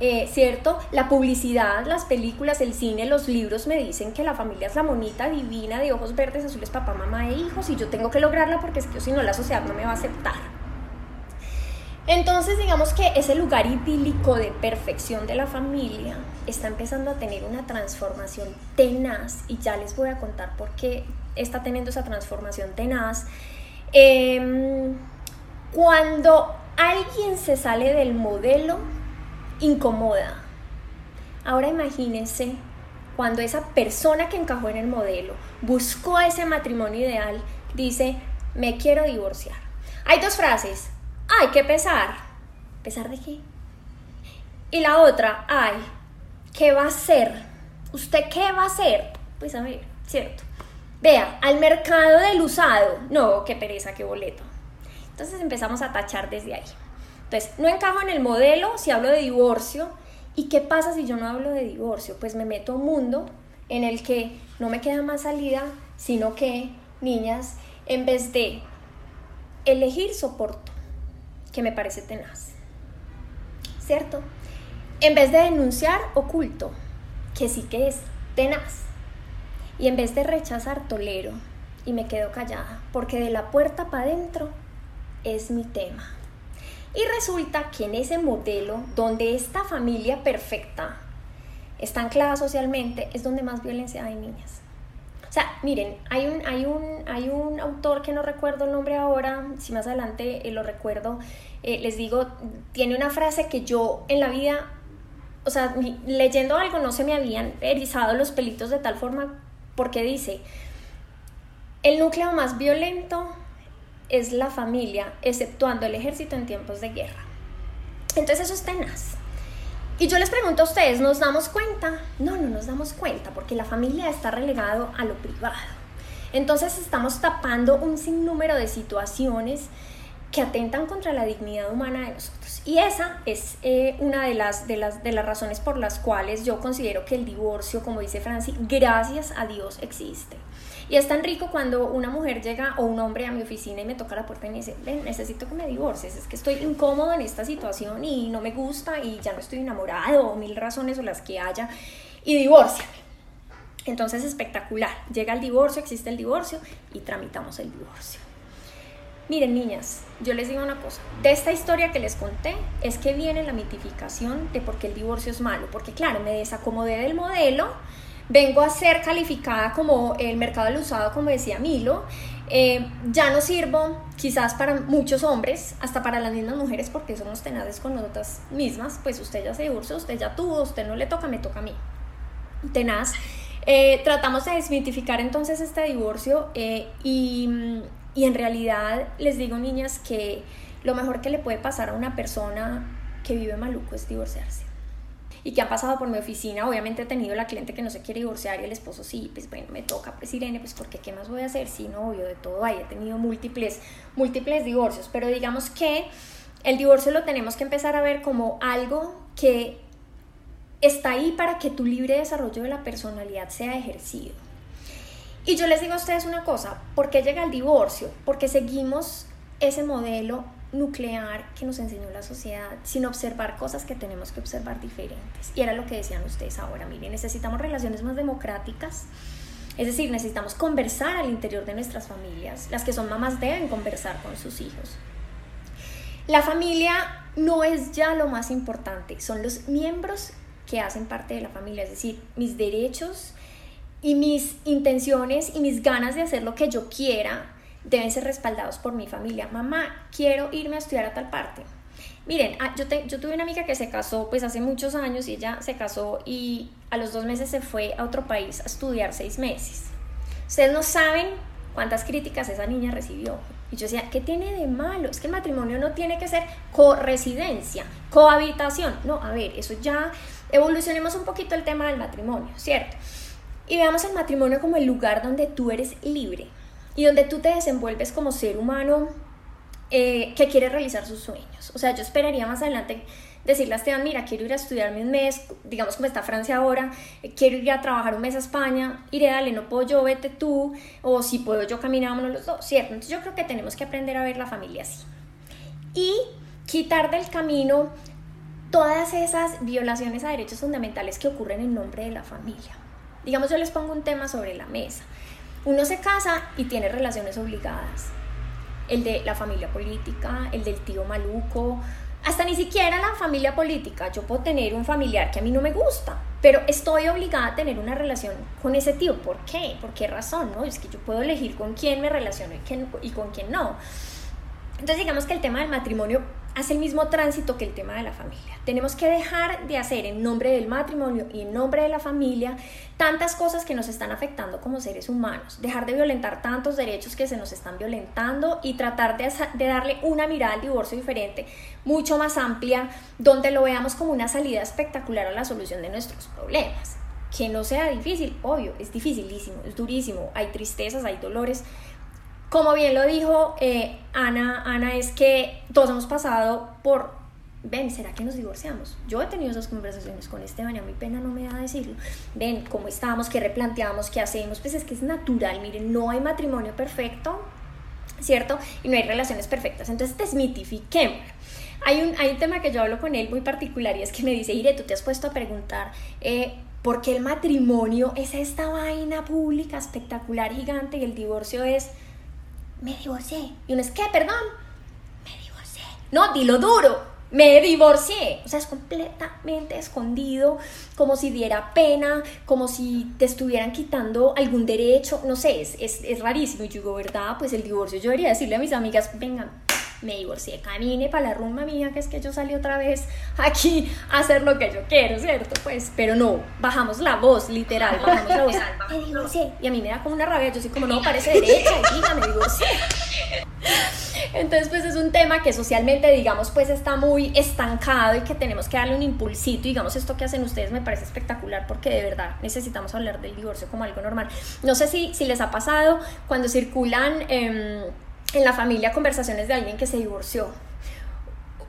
eh, ¿cierto? La publicidad, las películas, el cine, los libros me dicen que la familia es la monita divina de ojos verdes, azules, papá, mamá e hijos y yo tengo que lograrla porque es que si no la sociedad no me va a aceptar. Entonces digamos que ese lugar idílico de perfección de la familia está empezando a tener una transformación tenaz y ya les voy a contar por qué está teniendo esa transformación tenaz. Em, cuando alguien se sale del modelo incomoda. Ahora imagínense cuando esa persona que encajó en el modelo buscó ese matrimonio ideal, dice, me quiero divorciar. Hay dos frases, ay, qué pesar. ¿Pesar de qué? Y la otra, ay, ¿qué va a hacer? ¿Usted qué va a hacer? Pues a ver, cierto. Vea, al mercado del usado. No, qué pereza, qué boleto. Entonces empezamos a tachar desde ahí. Entonces, no encajo en el modelo si hablo de divorcio. ¿Y qué pasa si yo no hablo de divorcio? Pues me meto a un mundo en el que no me queda más salida, sino que, niñas, en vez de elegir soporto, que me parece tenaz, ¿cierto? En vez de denunciar, oculto, que sí que es tenaz. Y en vez de rechazar, tolero y me quedo callada, porque de la puerta para adentro es mi tema. Y resulta que en ese modelo, donde esta familia perfecta está anclada socialmente, es donde más violencia hay niñas. O sea, miren, hay un, hay un, hay un autor que no recuerdo el nombre ahora, si más adelante eh, lo recuerdo, eh, les digo, tiene una frase que yo en la vida, o sea, leyendo algo no se me habían erizado los pelitos de tal forma, porque dice, el núcleo más violento es la familia, exceptuando el ejército en tiempos de guerra. Entonces eso es tenaz. Y yo les pregunto a ustedes, ¿nos damos cuenta? No, no nos damos cuenta porque la familia está relegado a lo privado. Entonces estamos tapando un sinnúmero de situaciones que atentan contra la dignidad humana de nosotros. Y esa es eh, una de las, de, las, de las razones por las cuales yo considero que el divorcio, como dice Franci, gracias a Dios existe. Y es tan rico cuando una mujer llega o un hombre a mi oficina y me toca la puerta y me dice, necesito que me divorcies, es que estoy incómodo en esta situación y no me gusta y ya no estoy enamorado o mil razones o las que haya y divórciame. Entonces, espectacular. Llega el divorcio, existe el divorcio y tramitamos el divorcio. Miren, niñas, yo les digo una cosa. De esta historia que les conté es que viene la mitificación de por qué el divorcio es malo. Porque, claro, me desacomodé del modelo, vengo a ser calificada como el mercado del usado, como decía Milo. Eh, ya no sirvo quizás para muchos hombres, hasta para las mismas mujeres, porque somos tenaces con nosotras mismas. Pues usted ya se divorció, usted ya tuvo, usted no le toca, me toca a mí. Tenaz. Eh, tratamos de desmitificar entonces este divorcio eh, y, y en realidad les digo niñas que lo mejor que le puede pasar a una persona que vive maluco es divorciarse y que ha pasado por mi oficina, obviamente he tenido la cliente que no se quiere divorciar y el esposo sí, pues bueno, me toca, pues Irene, pues porque qué más voy a hacer, sí, no, obvio, de todo hay, he tenido múltiples, múltiples divorcios, pero digamos que el divorcio lo tenemos que empezar a ver como algo que está ahí para que tu libre desarrollo de la personalidad sea ejercido. Y yo les digo a ustedes una cosa, ¿por qué llega el divorcio? Porque seguimos ese modelo nuclear que nos enseñó la sociedad sin observar cosas que tenemos que observar diferentes. Y era lo que decían ustedes ahora, miren, necesitamos relaciones más democráticas, es decir, necesitamos conversar al interior de nuestras familias, las que son mamás deben conversar con sus hijos. La familia no es ya lo más importante, son los miembros que hacen parte de la familia, es decir, mis derechos y mis intenciones y mis ganas de hacer lo que yo quiera deben ser respaldados por mi familia. Mamá, quiero irme a estudiar a tal parte. Miren, ah, yo, yo tuve una amiga que se casó pues hace muchos años y ella se casó y a los dos meses se fue a otro país a estudiar seis meses. Ustedes no saben cuántas críticas esa niña recibió. Y yo decía, ¿qué tiene de malo? Es que el matrimonio no tiene que ser co-residencia, cohabitación. No, a ver, eso ya evolucionemos un poquito el tema del matrimonio, ¿cierto? Y veamos el matrimonio como el lugar donde tú eres libre y donde tú te desenvuelves como ser humano eh, que quiere realizar sus sueños. O sea, yo esperaría más adelante decirle a Esteban, mira, quiero ir a estudiarme un mes, digamos como está Francia ahora, eh, quiero ir a trabajar un mes a España, iré, dale, no puedo yo, vete tú, o si puedo yo, caminámonos los dos, ¿cierto? Entonces yo creo que tenemos que aprender a ver la familia así. Y quitar del camino todas esas violaciones a derechos fundamentales que ocurren en nombre de la familia. Digamos, yo les pongo un tema sobre la mesa. Uno se casa y tiene relaciones obligadas. El de la familia política, el del tío maluco, hasta ni siquiera la familia política. Yo puedo tener un familiar que a mí no me gusta, pero estoy obligada a tener una relación con ese tío. ¿Por qué? ¿Por qué razón? No? Es que yo puedo elegir con quién me relaciono y, con quién no. Entonces digamos que el tema del matrimonio hace el mismo tránsito que el tema de la familia. Tenemos que dejar de hacer en nombre del matrimonio y en nombre de la familia tantas cosas que nos están afectando como seres humanos, dejar de violentar tantos derechos que se nos están violentando y tratar de, de darle una mirada al divorcio diferente, mucho más amplia, donde lo veamos como una salida espectacular a la solución de nuestros problemas. Que no sea difícil, obvio, es dificilísimo, es durísimo, hay tristezas, hay dolores, como bien lo dijo eh, Ana, Ana, es que todos hemos pasado por, ven, ¿será que nos divorciamos? Yo he tenido esas conversaciones con Esteban y a mi pena no me da decirlo. Ven, ¿cómo estamos? ¿Qué replanteamos? ¿Qué hacemos? Pues es que es natural, miren, no hay matrimonio perfecto, ¿cierto? Y no hay relaciones perfectas. Entonces desmitifiquemos. Hay un, hay un tema que yo hablo con él muy particular y es que me dice, Ire, tú te has puesto a preguntar... Eh, ¿Por qué el matrimonio es esta vaina pública espectacular, gigante y el divorcio es me divorcié. Y uno es, ¿qué? Perdón. Me divorcié. No, dilo duro. Me divorcié. O sea, es completamente escondido, como si diera pena, como si te estuvieran quitando algún derecho. No sé, es, es, es rarísimo. Y yo digo, ¿verdad? Pues el divorcio, yo debería decirle a mis amigas, vengan, me divorcié, camine para la rumba mía, que es que yo salí otra vez aquí a hacer lo que yo quiero, ¿cierto? Pues, pero no, bajamos la voz, literal, bajamos la voz, me divorcié, y a mí me da como una rabia, yo soy como, no, parece derecha, y me divorcié. Entonces, pues es un tema que socialmente, digamos, pues está muy estancado y que tenemos que darle un impulsito. Digamos, esto que hacen ustedes me parece espectacular porque de verdad necesitamos hablar del divorcio como algo normal. No sé si, si les ha pasado cuando circulan... Eh, en la familia conversaciones de alguien que se divorció.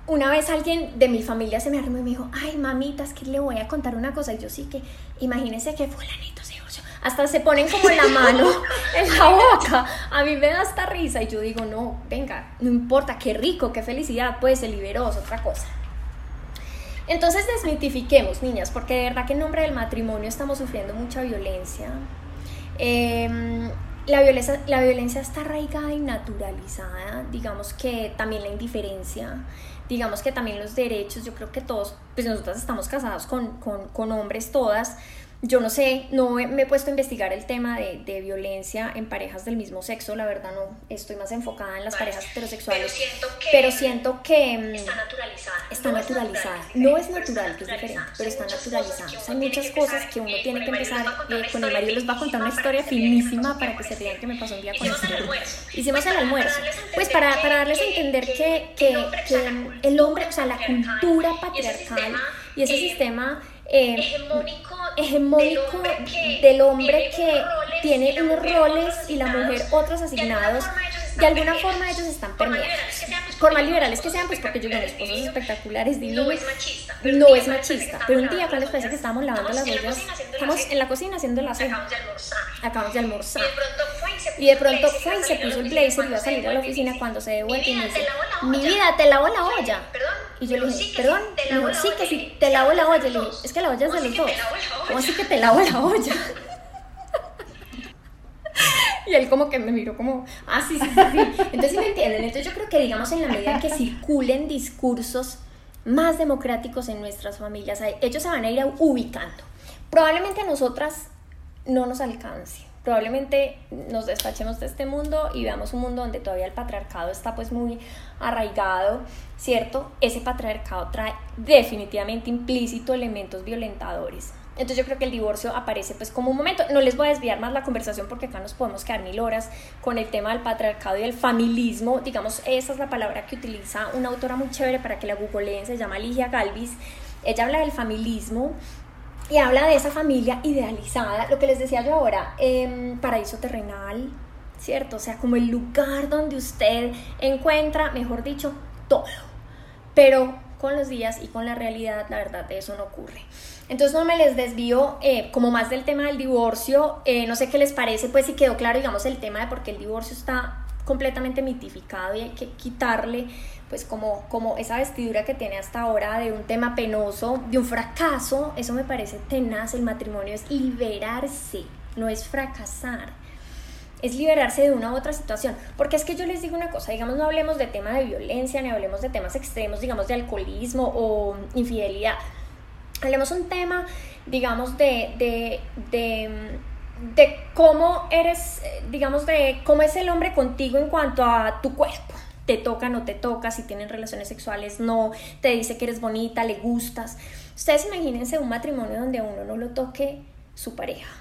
Una vez alguien de mi familia se me armó y me dijo, ay mamita, es que le voy a contar una cosa. Y yo sí que, imagínese que fulanito se divorció. Hasta se ponen como la mano en la boca. A mí me da hasta risa y yo digo, no, venga, no importa, qué rico, qué felicidad, pues se liberó, es otra cosa. Entonces desmitifiquemos, niñas, porque de verdad que en nombre del matrimonio estamos sufriendo mucha violencia. Em, la violencia, la violencia está arraigada y naturalizada, digamos que también la indiferencia, digamos que también los derechos, yo creo que todos, pues nosotras estamos casadas con, con, con hombres todas, yo no sé, no me he puesto a investigar el tema de, de, violencia en parejas del mismo sexo, la verdad no, estoy más enfocada en las parejas heterosexuales. Pero siento que, pero siento que mm, está naturalizada. Está no naturalizada. Es no es natural, que es diferente, pero está naturalizada. O sea, hay muchas cosas que uno tiene que empezar eh, con el marido. Les va a contar una historia finísima para que se vean que me pasó un día con Hicimos el almuerzo. Hicimos el almuerzo. Pues para, para darles a entender que, que, que el hombre, o sea, la cultura patriarcal y ese sistema eh, hegemónico, hegemónico del hombre que, tiene unos roles y la mujer otros asignados de alguna forma ellos están permeados. Por más liberales que sean, pues porque yo tengo esposos espectaculares, divinos. No es machista. No es machista. Pero un día, cuando les parece que estábamos lavando las ollas, estamos en la cocina haciendo la cena. Acabamos de almorzar. Acabamos de almorzar. Y de pronto fue y se puso el blazer y iba a salir a la oficina cuando se devuelve y me dice, mi vida, te lavo la olla. Y yo le dije, perdón, sí que sí, te lavo la olla. Le dije, es que la olla es de los dos. ¿Cómo así que te lavo la olla? Y él como que me miró como, ah, sí, sí, sí, sí. Entonces, me entienden? Entonces yo creo que, digamos, en la medida que circulen discursos más democráticos en nuestras familias, ellos se van a ir ubicando. Probablemente a nosotras no nos alcance. Probablemente nos despachemos de este mundo y veamos un mundo donde todavía el patriarcado está pues muy arraigado, ¿cierto? Ese patriarcado trae definitivamente implícito elementos violentadores entonces yo creo que el divorcio aparece pues como un momento. No les voy a desviar más la conversación porque acá nos podemos quedar mil horas con el tema del patriarcado y el familismo. Digamos, esa es la palabra que utiliza una autora muy chévere para que la googleen, se llama Ligia Galvis. Ella habla del familismo y habla de esa familia idealizada, lo que les decía yo ahora, eh, paraíso terrenal, ¿cierto? O sea, como el lugar donde usted encuentra, mejor dicho, todo. Pero con los días y con la realidad, la verdad, eso no ocurre. Entonces no me les desvío eh, como más del tema del divorcio, eh, no sé qué les parece, pues si quedó claro, digamos, el tema de por qué el divorcio está completamente mitificado y hay que quitarle pues como, como esa vestidura que tiene hasta ahora de un tema penoso, de un fracaso, eso me parece tenaz, el matrimonio es liberarse, no es fracasar, es liberarse de una u otra situación, porque es que yo les digo una cosa, digamos, no hablemos de tema de violencia, ni hablemos de temas extremos, digamos, de alcoholismo o infidelidad, hablemos un tema, digamos, de, de, de, de, cómo eres, digamos, de cómo es el hombre contigo en cuanto a tu cuerpo. Te toca, no te toca, si tienen relaciones sexuales, no, te dice que eres bonita, le gustas. Ustedes imagínense un matrimonio donde uno no lo toque su pareja.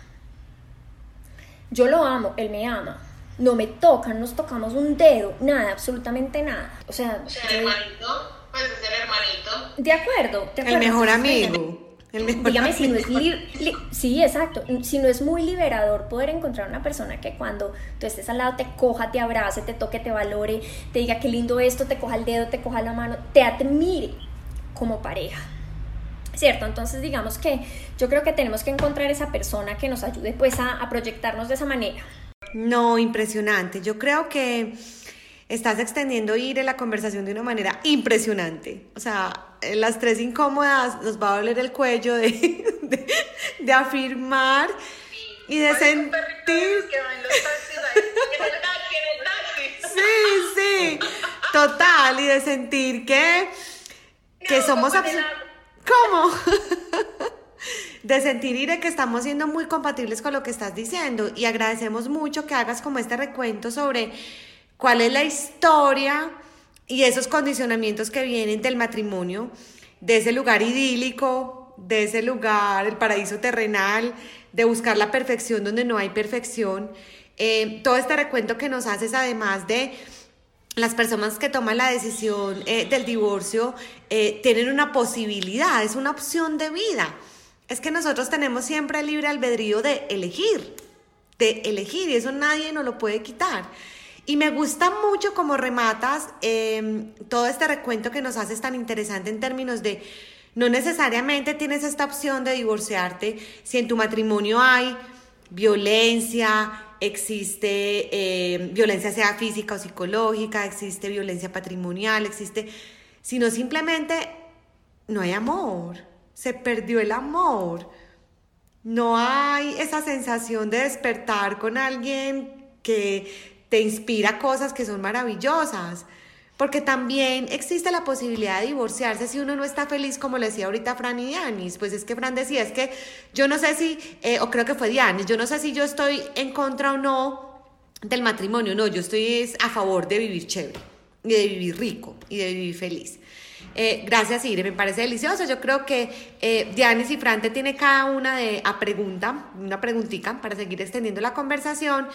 Yo lo amo, él me ama. No me tocan, nos tocamos un dedo, nada, absolutamente nada. O sea, o sea el hermanito pues es el hermanito. De acuerdo. El mejor amigo. El mejor Dígame si no es sí, exacto, si no es muy liberador poder encontrar una persona que cuando tú estés al lado te coja, te abrace, te toque, te valore, te diga qué lindo esto, te coja el dedo, te coja la mano, te admire como pareja. ¿Cierto? Entonces digamos que yo creo que tenemos que encontrar esa persona que nos ayude pues a, a proyectarnos de esa manera. No, impresionante. Yo creo que estás extendiendo ir en la conversación de una manera impresionante. O sea, las tres incómodas nos va a doler el cuello de, de, afirmar y de sentir. Sí, sí, total, y de sentir que, que somos ¿Cómo? de sentir de que estamos siendo muy compatibles con lo que estás diciendo y agradecemos mucho que hagas como este recuento sobre cuál es la historia y esos condicionamientos que vienen del matrimonio, de ese lugar idílico, de ese lugar, el paraíso terrenal, de buscar la perfección donde no hay perfección. Eh, todo este recuento que nos haces, además de las personas que toman la decisión eh, del divorcio, eh, tienen una posibilidad, es una opción de vida. Es que nosotros tenemos siempre el libre albedrío de elegir, de elegir, y eso nadie nos lo puede quitar. Y me gusta mucho cómo rematas em, todo este recuento que nos haces tan interesante en términos de no necesariamente tienes esta opción de divorciarte si en tu matrimonio hay violencia, existe em, violencia sea física o psicológica, existe violencia patrimonial, existe, sino simplemente no hay amor, se perdió el amor. No hay esa sensación de despertar con alguien que te inspira cosas que son maravillosas. Porque también existe la posibilidad de divorciarse si uno no está feliz, como le decía ahorita Fran y Dianis. Pues es que Fran decía, es que yo no sé si, eh, o creo que fue Dianis, yo no sé si yo estoy en contra o no del matrimonio. No, yo estoy a favor de vivir chévere, y de vivir rico, y de vivir feliz. Eh, gracias, Ire, me parece delicioso. Yo creo que eh, Dianis y Fran te tiene cada una de a pregunta, una preguntita para seguir extendiendo la conversación.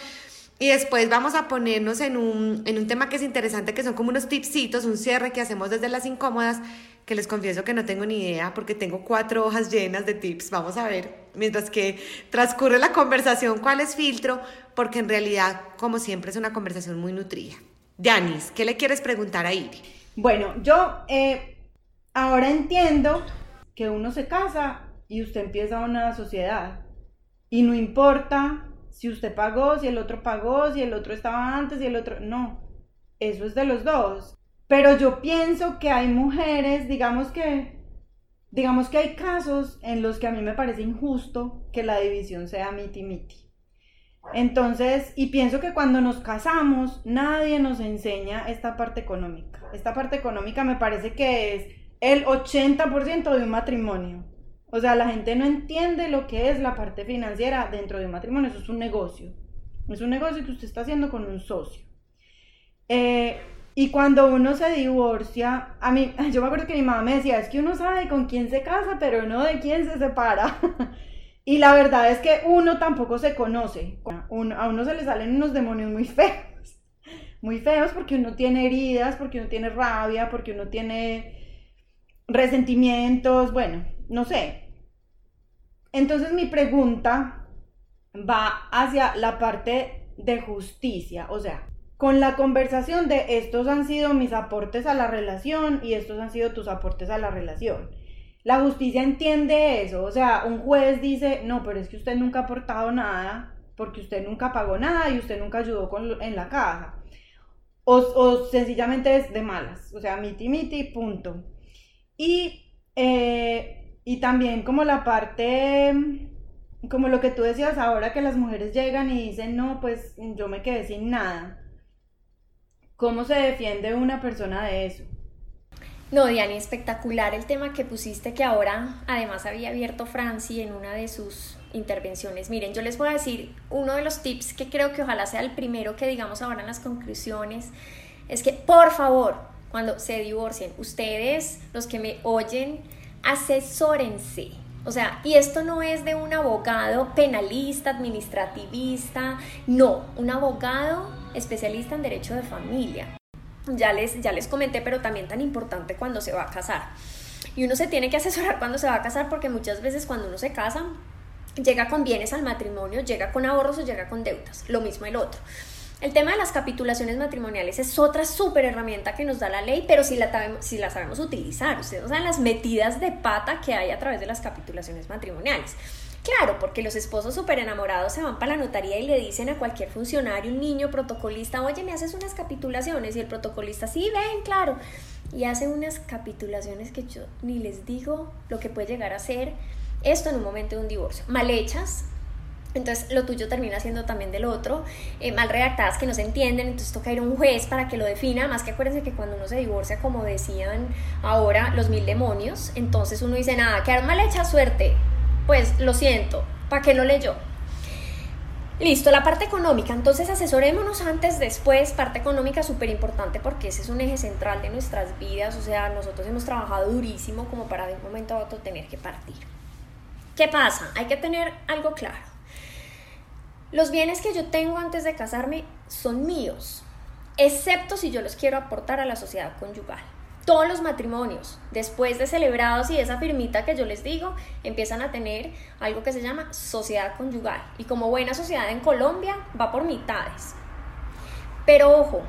Y después vamos a ponernos en un, en un tema que es interesante, que son como unos tipsitos, un cierre que hacemos desde las incómodas, que les confieso que no tengo ni idea porque tengo cuatro hojas llenas de tips. Vamos a ver, mientras que transcurre la conversación, cuál es filtro, porque en realidad, como siempre, es una conversación muy nutrida. Yanis, ¿qué le quieres preguntar a Iri? Bueno, yo eh, ahora entiendo que uno se casa y usted empieza una sociedad y no importa si usted pagó, si el otro pagó, si el otro estaba antes, y el otro... No, eso es de los dos. Pero yo pienso que hay mujeres, digamos que, digamos que hay casos en los que a mí me parece injusto que la división sea miti-miti. Entonces, y pienso que cuando nos casamos, nadie nos enseña esta parte económica. Esta parte económica me parece que es el 80% de un matrimonio. O sea, la gente no entiende lo que es la parte financiera dentro de un matrimonio. Eso es un negocio. Es un negocio que usted está haciendo con un socio. Eh, y cuando uno se divorcia, a mí, yo me acuerdo que mi mamá me decía, es que uno sabe con quién se casa, pero no de quién se separa. y la verdad es que uno tampoco se conoce. a uno se le salen unos demonios muy feos. Muy feos porque uno tiene heridas, porque uno tiene rabia, porque uno tiene resentimientos, bueno, no sé, entonces mi pregunta va hacia la parte de justicia, o sea, con la conversación de estos han sido mis aportes a la relación y estos han sido tus aportes a la relación. La justicia entiende eso, o sea, un juez dice, no, pero es que usted nunca ha aportado nada porque usted nunca pagó nada y usted nunca ayudó en la casa. O, o, sencillamente es de malas, o sea, miti miti, punto. Y eh, y también como la parte, como lo que tú decías ahora, que las mujeres llegan y dicen, no, pues yo me quedé sin nada. ¿Cómo se defiende una persona de eso? No, Diani, espectacular el tema que pusiste, que ahora además había abierto Franci en una de sus intervenciones. Miren, yo les voy a decir uno de los tips que creo que ojalá sea el primero que digamos ahora en las conclusiones, es que por favor, cuando se divorcien, ustedes, los que me oyen, asesórense. O sea, y esto no es de un abogado penalista, administrativista, no, un abogado especialista en derecho de familia. Ya les, ya les comenté, pero también tan importante cuando se va a casar. Y uno se tiene que asesorar cuando se va a casar porque muchas veces cuando uno se casa, llega con bienes al matrimonio, llega con ahorros o llega con deudas. Lo mismo el otro. El tema de las capitulaciones matrimoniales es otra súper herramienta que nos da la ley, pero si la, si sabemos utilizar. Ustedes no saben las metidas de pata que hay a través de las capitulaciones matrimoniales. Claro, porque los esposos súper enamorados se van para la notaría y le dicen a cualquier funcionario, un niño protocolista, oye, me haces unas capitulaciones. Y el protocolista, sí, ven, claro. Y hace unas capitulaciones que yo ni les digo lo que puede llegar a ser esto en un momento de un divorcio. Mal hechas, entonces lo tuyo termina siendo también del otro, eh, mal redactadas que no se entienden, entonces toca ir a un juez para que lo defina, más que acuérdense que cuando uno se divorcia, como decían ahora, los mil demonios, entonces uno dice, nada, quedar mal hecha suerte, pues lo siento, ¿para qué lo leyó? Listo, la parte económica, entonces asesorémonos antes, después, parte económica súper importante porque ese es un eje central de nuestras vidas, o sea, nosotros hemos trabajado durísimo como para de un momento a otro tener que partir. ¿Qué pasa? Hay que tener algo claro los bienes que yo tengo antes de casarme son míos, excepto si yo los quiero aportar a la sociedad conyugal. Todos los matrimonios, después de celebrados y esa firmita que yo les digo, empiezan a tener algo que se llama sociedad conyugal. Y como buena sociedad en Colombia, va por mitades. Pero ojo,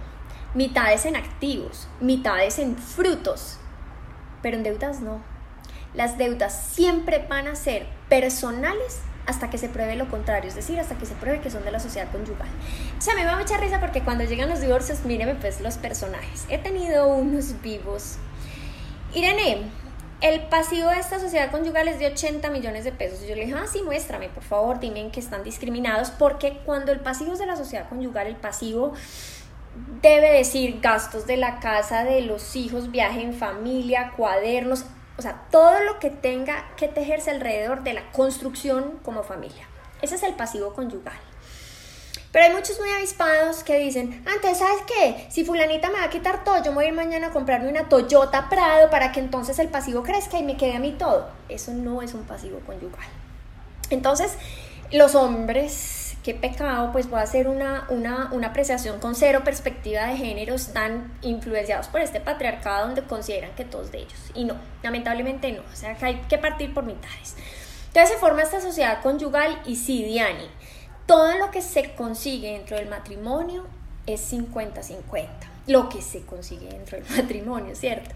mitades en activos, mitades en frutos, pero en deudas no. Las deudas siempre van a ser personales hasta que se pruebe lo contrario, es decir, hasta que se pruebe que son de la sociedad conyugal. O sea, me va mucha risa porque cuando llegan los divorcios, míreme pues los personajes. He tenido unos vivos. Irene, el pasivo de esta sociedad conyugal es de 80 millones de pesos. Y yo le dije, ah, sí, muéstrame, por favor, dime que están discriminados, porque cuando el pasivo es de la sociedad conyugal, el pasivo debe decir gastos de la casa, de los hijos, viaje en familia, cuadernos, o sea, todo lo que tenga que tejerse alrededor de la construcción como familia. Ese es el pasivo conyugal. Pero hay muchos muy avispados que dicen, antes, ¿sabes qué? Si fulanita me va a quitar todo, yo me voy a ir mañana a comprarme una Toyota Prado para que entonces el pasivo crezca y me quede a mí todo. Eso no es un pasivo conyugal. Entonces, los hombres, qué pecado, pues voy a hacer una, una, una apreciación con cero perspectiva de género, están influenciados por este patriarcado donde consideran que todos de ellos. Y no, lamentablemente no. O sea, que hay que partir por mitades. Entonces se forma esta sociedad conyugal y sí, Diani, todo lo que se consigue dentro del matrimonio es 50-50, lo que se consigue dentro del matrimonio, ¿cierto?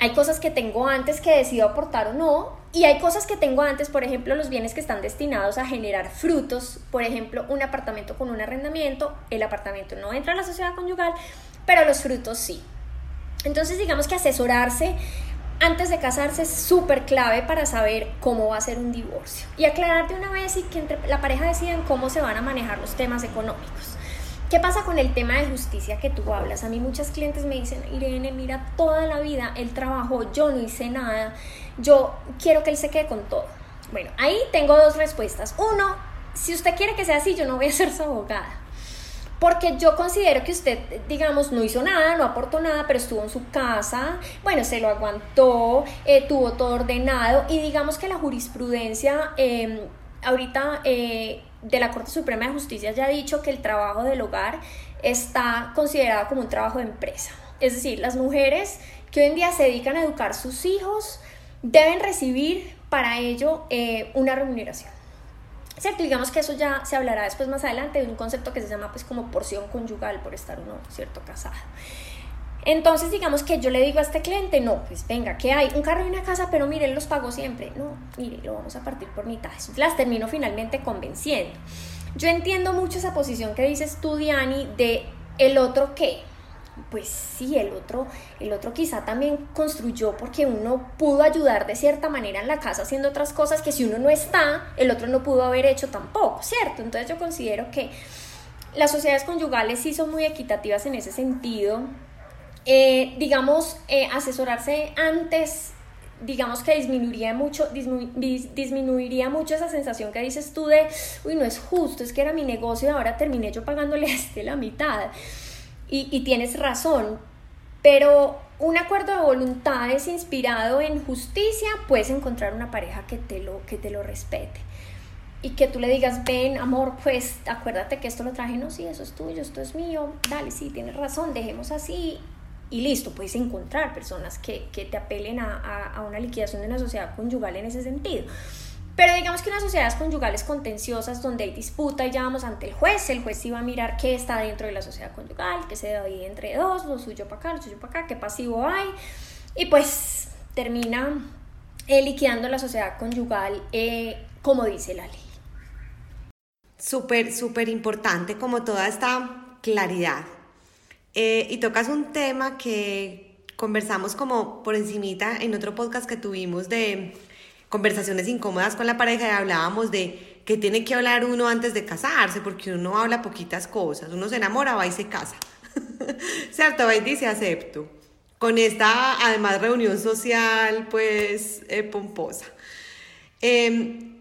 Hay cosas que tengo antes que decido aportar o no, y hay cosas que tengo antes, por ejemplo, los bienes que están destinados a generar frutos, por ejemplo, un apartamento con un arrendamiento, el apartamento no entra a la sociedad conyugal, pero los frutos sí. Entonces, digamos que asesorarse antes de casarse es súper clave para saber cómo va a ser un divorcio. Y aclarar de una vez y que la pareja decidan cómo se van a manejar los temas económicos. ¿Qué pasa con el tema de justicia que tú hablas? A mí muchas clientes me dicen, Irene, mira, toda la vida él trabajó, yo no hice nada, yo quiero que él se quede con todo. Bueno, ahí tengo dos respuestas. Uno, si usted quiere que sea así, yo no voy a ser su abogada porque yo considero que usted, digamos, no hizo nada, no aportó nada, pero estuvo en su casa, bueno, se lo aguantó, eh, tuvo todo ordenado y digamos que la jurisprudencia em, ahorita eh, de la Corte Suprema de Justicia ya ha dicho que el trabajo del hogar está considerado como un trabajo de empresa. Es decir, las mujeres que hoy en día se dedican a educar sus hijos deben recibir para ello eh, una remuneración. ¿cierto? Digamos que eso ya se hablará después más adelante de un concepto que se llama pues como porción conyugal por estar uno, ¿cierto? Casado. Entonces, digamos que yo le digo a este cliente, no, pues venga, que hay un carro y una casa, pero mire, los pago siempre. No, mire, lo vamos a partir por mitades. Las termino finalmente convenciendo. Yo entiendo mucho esa posición que dices tú, Diani, de el otro qué pues sí, el otro, el otro quizá también construyó porque uno pudo ayudar de cierta manera en la casa haciendo otras cosas que si uno no está, el otro no pudo haber hecho tampoco, ¿cierto? Entonces yo considero que las sociedades conyugales sí son muy equitativas en ese sentido. Eh, digamos, eh, asesorarse antes digamos que disminuiría mucho, disminuiría mucho esa sensación que dices tú de, uy, no es justo, es que era mi negocio y ahora terminé yo pagándole a este la mitad y, tienes razón, pero un acuerdo de voluntades inspirado en justicia, puedes encontrar una pareja que te lo, que te lo respete. Y que tú le digas, ven, amor, pues acuérdate que esto lo traje, no, sí, eso es tuyo, esto es mío, dale, sí, tienes razón, dejemos así. Y listo, puedes encontrar personas que, te apelen a, a una liquidación de una sociedad conyugal en ese sentido. Pero digamos que unas sociedades conyugales contenciosas donde hay disputa y ya vamos ante el juez, el juez iba a mirar qué está dentro de la sociedad conyugal, qué se divide entre dos, lo suyo para acá, lo suyo para acá, qué pasivo hay, y pues termina eh, liquidando la sociedad conyugal eh, como dice la ley. Súper, súper importante como toda esta claridad. Eh, y tocas un tema que conversamos como por encimita en otro podcast que tuvimos de conversaciones incómodas con la pareja y hablábamos de que tiene que hablar uno antes de casarse, porque uno habla poquitas cosas, uno se enamora, va y se casa. ¿Cierto? Va y dice acepto. Con esta, además, reunión social, pues, eh, pomposa. Em,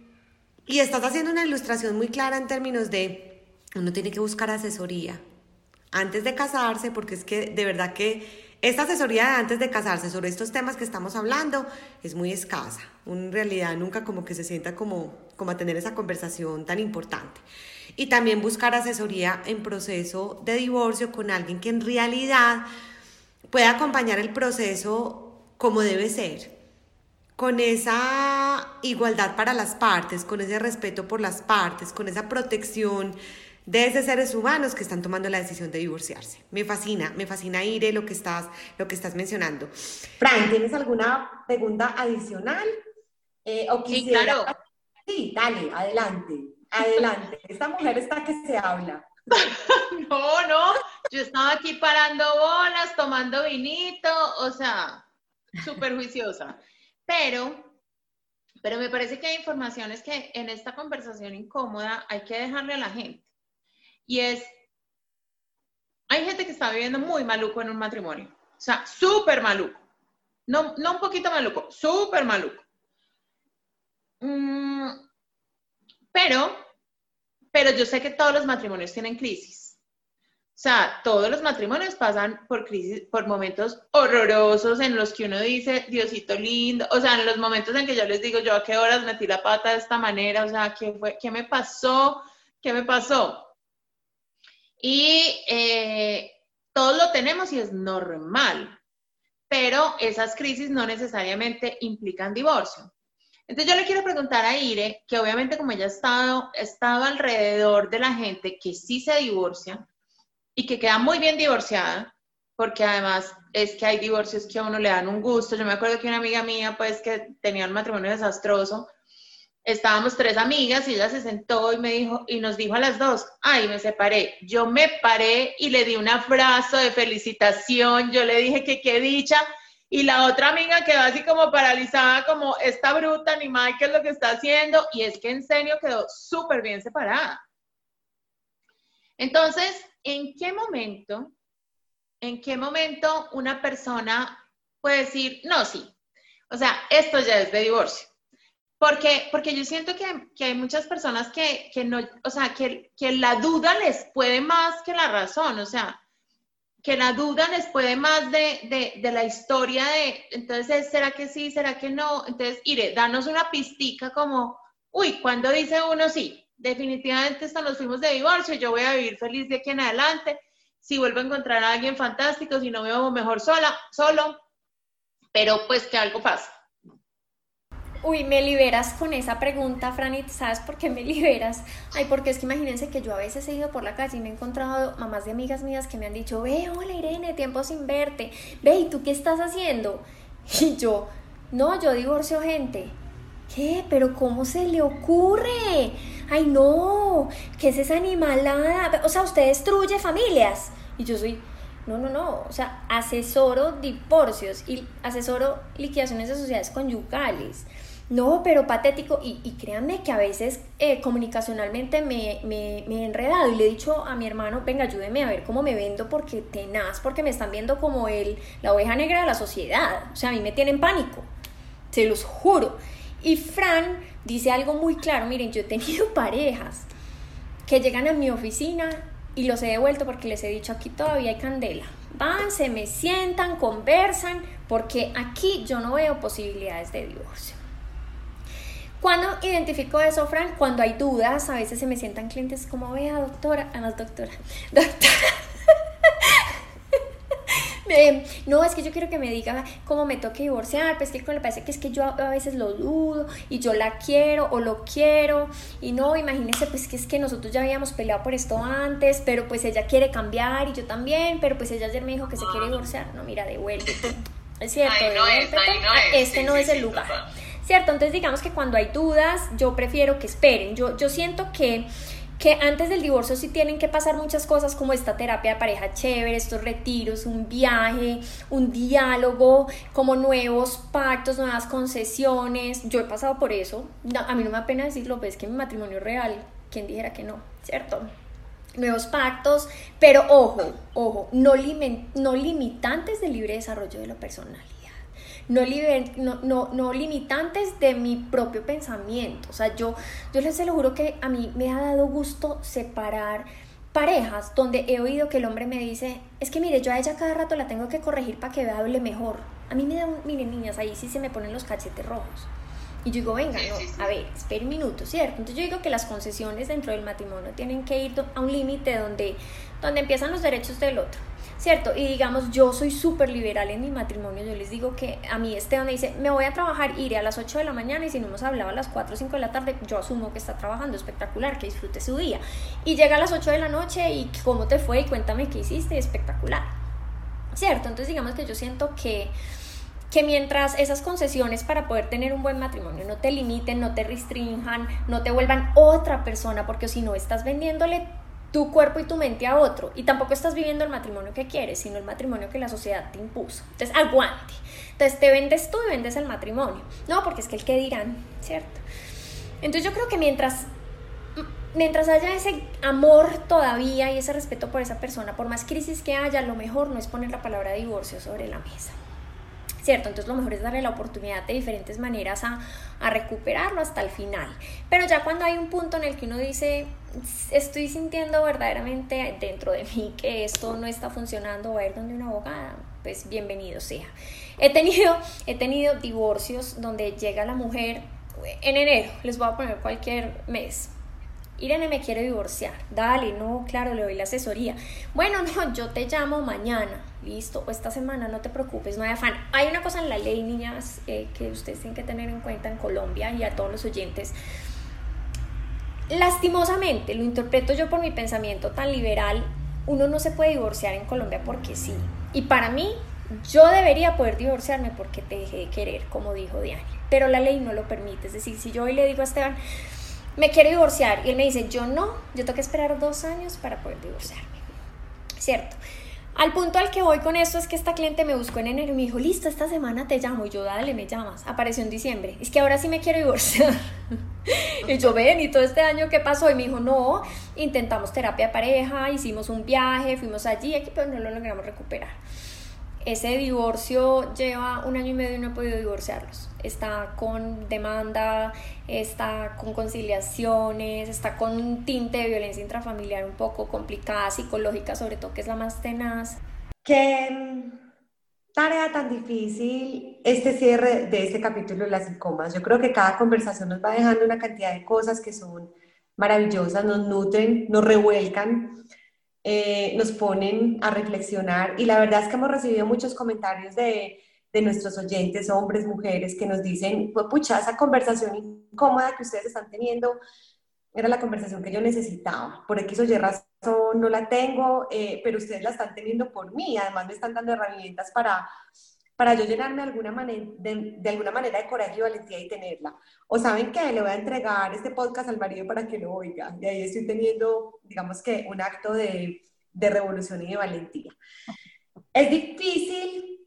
y estás haciendo una ilustración muy clara en términos de, uno tiene que buscar asesoría antes de casarse, porque es que de verdad que esta asesoría antes de casarse sobre estos temas que estamos hablando es muy escasa. en realidad nunca como que se sienta como, como a tener esa conversación tan importante. Y también buscar asesoría en proceso de divorcio con alguien que en realidad pueda acompañar el proceso como debe ser con esa igualdad para las partes, con ese respeto por las partes, con esa protección de esos seres humanos que están tomando la decisión de divorciarse. Me fascina, me fascina Ire lo que estás, lo que estás mencionando. Fran, ¿tienes alguna pregunta adicional? Eh, o sí, claro. Sí, dale, adelante, adelante. Esta mujer está que se habla. no, no, yo estaba aquí parando bolas, tomando vinito, o sea, súper juiciosa. pero, pero me parece que hay informaciones que en esta conversación incómoda hay que dejarle a la gente. Y es, hay gente que está viviendo muy maluco en un matrimonio, o sea, súper maluco. No, no un poquito maluco, súper maluco. Mm, pero, pero yo sé que todos los matrimonios tienen crisis. O sea, todos los matrimonios pasan por crisis, por momentos horrorosos en los que uno dice, Diosito lindo, o sea, en los momentos en que yo les digo, yo a qué horas metí la pata de esta manera, o sea, ¿qué, fue, qué me pasó? ¿Qué me pasó? Y eh, todos lo tenemos y es normal, pero esas crisis no necesariamente implican divorcio. Entonces yo le quiero preguntar a Ire, que obviamente como ella ha estado, ha estado alrededor de la gente que sí se divorcia, y que queda muy bien divorciada, porque además es que hay divorcios que a uno le dan un gusto. Yo me acuerdo que una amiga mía, pues, que tenía un matrimonio desastroso, estábamos tres amigas y ella se sentó y me dijo, y nos dijo a las dos, ay, me separé. Yo me paré y le di un abrazo de felicitación, yo le dije que qué dicha, y la otra amiga quedó así como paralizada, como esta bruta animal, ¿qué es lo que está haciendo? Y es que en serio quedó súper bien separada. Entonces, ¿en qué momento, en qué momento una persona puede decir, no, sí, o sea, esto ya es de divorcio? Porque, porque yo siento que, que hay muchas personas que, que, no, o sea, que, que la duda les puede más que la razón, o sea, que la duda les puede más de, de, la historia de, entonces, ¿será que sí? ¿Será que no? Entonces, Ire, danos una pistica como, uy, cuando dice uno sí? definitivamente esto nos fuimos de divorcio, yo voy a vivir feliz de aquí en adelante, si vuelvo a encontrar a alguien fantástico, si no me veo mejor sola, solo, pero pues que algo pasa. Uy, me liberas con esa pregunta, Franit, ¿sabes por qué me liberas? Ay, porque es que imagínense que yo a veces he ido por la calle y me he encontrado mamás de amigas mías que me han dicho, ve, hola Irene, tiempo sin verte, ve, ¿y tú qué estás haciendo? Y yo, no, yo divorcio gente. ¿Qué? ¿Pero cómo se le ocurre? Ay, no, ¿qué es esa animalada? O sea, usted destruye familias. Y yo soy, no, no, no, o sea, asesoro divorcios y asesoro liquidaciones de sociedades conyugales. No, pero patético. Y, y créanme que a veces eh, comunicacionalmente me, me, me, he enredado y le he dicho a mi hermano, venga, ayúdeme a ver cómo me vendo porque tenaz, porque me están viendo como el, la oveja negra de la sociedad. O sea, a mí me tienen pánico. Se los juro. Y Fran dice algo muy claro, miren, yo he tenido parejas que llegan a mi oficina y los he devuelto porque les he dicho aquí todavía hay candela. Van, se me sientan, conversan, porque aquí yo no veo posibilidades de divorcio. Cuando identifico eso, Fran? Cuando hay dudas, a veces se me sientan clientes como, vea, doctora, además, doctora, doctora, no, es que yo quiero que me diga cómo me toque divorciar, pues que le parece que es que yo a veces lo dudo y yo la quiero o lo quiero y no, imagínese pues que es que nosotros ya habíamos peleado por esto antes, pero pues ella quiere cambiar y yo también, pero pues ella ayer me dijo que se quiere divorciar, no, mira, devuelve. Es cierto, no es, este no es el lugar. ¿Cierto? Entonces digamos que cuando hay dudas, yo prefiero que esperen. Yo, yo siento que que antes del divorcio sí tienen que pasar muchas cosas como esta terapia de pareja chévere, estos retiros, un viaje, un diálogo, como nuevos pactos, nuevas concesiones. Yo he pasado por eso. a mí no me da pena decirlo, ves que mi matrimonio es real, quien dijera que no, ¿cierto? Nuevos pactos, pero ojo, ojo, no, no limitantes del libre desarrollo de lo personal no, no, no, limitantes de mi propio pensamiento. O sea, yo, yo les lo juro que a mí me ha dado gusto separar parejas donde he oído que el hombre me dice, es que mire, yo a ella cada rato la tengo que corregir para que hable mejor. A mí me da, miren niñas, ahí sí se me ponen los cachetes rojos. Y yo digo, venga, no, a ver, espera un minuto, ¿cierto? Entonces yo digo que las concesiones dentro del matrimonio tienen que ir a un límite donde, donde empiezan los derechos del otro. ¿Cierto? Y digamos, yo soy súper liberal en mi matrimonio, yo les digo que a mí Esteban me dice, me voy a trabajar, iré a las 8 de la mañana y si no hemos hablado a las 4 o 5 de la tarde, yo asumo que está trabajando, espectacular, que disfrute su día. Y llega a las 8 de la noche y cómo te fue y cuéntame qué hiciste, espectacular, ¿cierto? Entonces digamos que yo siento que que mientras esas concesiones para poder tener un buen matrimonio no te limiten, no te restrinjan, no te vuelvan otra persona, porque si no estás vendiéndole tu cuerpo y tu mente a otro. Y tampoco estás viviendo el matrimonio que quieres, sino el matrimonio que la sociedad te impuso. Entonces, aguante. Entonces, te vendes tú y vendes el matrimonio. No, porque es que el que dirán, ¿cierto? Entonces, yo creo que mientras mientras haya ese amor todavía y ese respeto por esa persona, por más crisis que haya, lo mejor no es poner la palabra divorcio sobre la mesa. ¿Cierto? Entonces lo mejor es darle la oportunidad de diferentes maneras a, a, recuperarlo hasta el final. Pero ya cuando hay un punto en el que uno dice, estoy sintiendo verdaderamente dentro de mí que esto no está funcionando, va a ir donde una abogada, pues bienvenido sea. He tenido, he tenido divorcios donde llega la mujer en enero, les voy a poner cualquier mes, Irene me quiere divorciar. Dale, no, claro, le doy la asesoría. Bueno, no, yo te llamo mañana. Listo, o esta semana, no te preocupes, no hay afán. Hay una cosa en la ley, niñas, eh, que ustedes tienen que tener en cuenta en Colombia y a todos los oyentes. Lastimosamente, lo interpreto yo por mi pensamiento tan liberal, uno no se puede divorciar en Colombia porque sí. Y para mí, yo debería poder divorciarme porque te dejé de querer, como dijo Diane. Pero la ley no lo permite. Es decir, si yo hoy le digo a Esteban, me quiero divorciar. Y él me dice, yo no, yo tengo que esperar dos años para poder divorciarme. ¿Cierto? Al punto al que voy con esto es que esta cliente me buscó en enero y me dijo, listo, esta semana te llamo. Y yo, dale, me llamas. Apareció en diciembre. Es que ahora sí me quiero divorciar. y yo, ven, ¿y todo este año qué pasó? Y me dijo, no, intentamos terapia de pareja, hicimos un viaje, fuimos allí, aquí, pero no lo logramos recuperar ese divorcio lleva un año y medio y no he podido divorciarlos. Está con demanda, está con conciliaciones, está con un tinte de violencia intrafamiliar un poco complicada, psicológica sobre todo, que es la más tenaz. Qué mm, tarea tan difícil este cierre de este capítulo de las incomas. Yo creo que cada conversación nos va dejando una cantidad de cosas que son maravillosas, nos nutren, nos revuelcan eh, nos ponen a reflexionar y la verdad es que hemos recibido muchos comentarios de, de nuestros oyentes, hombres, mujeres, que nos dicen, pucha, esa conversación incómoda que ustedes están teniendo era la conversación que yo necesitaba. Por X o Y razón no la tengo, eh, pero ustedes la están teniendo por mí. Además me están dando herramientas para, para yo llenarme de alguna, manera, de, alguna manera de coraje y valentía y tenerla. O saben que le voy a entregar este podcast al marido para que lo oiga. Y ahí estoy teniendo, digamos que, un acto de, de revolución y de valentía. Es difícil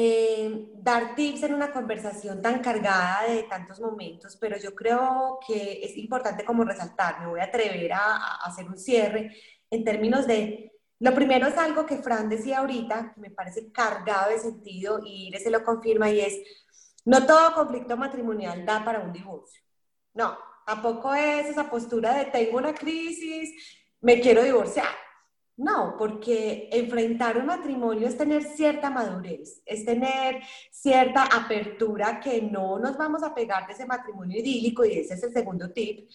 eh, dar tips en una conversación tan cargada de tantos momentos, pero yo creo que es importante como resaltar, me voy a atrever a, a hacer un cierre en términos de lo primero es algo que Fran decía ahorita, que me parece cargado de sentido y se lo confirma y es, no todo conflicto matrimonial da para un divorcio. No, tampoco es esa postura de tengo una crisis, me quiero divorciar. No, porque enfrentar un matrimonio es tener cierta madurez, es tener cierta apertura que no nos vamos a pegar de ese matrimonio idílico y ese es el segundo tip,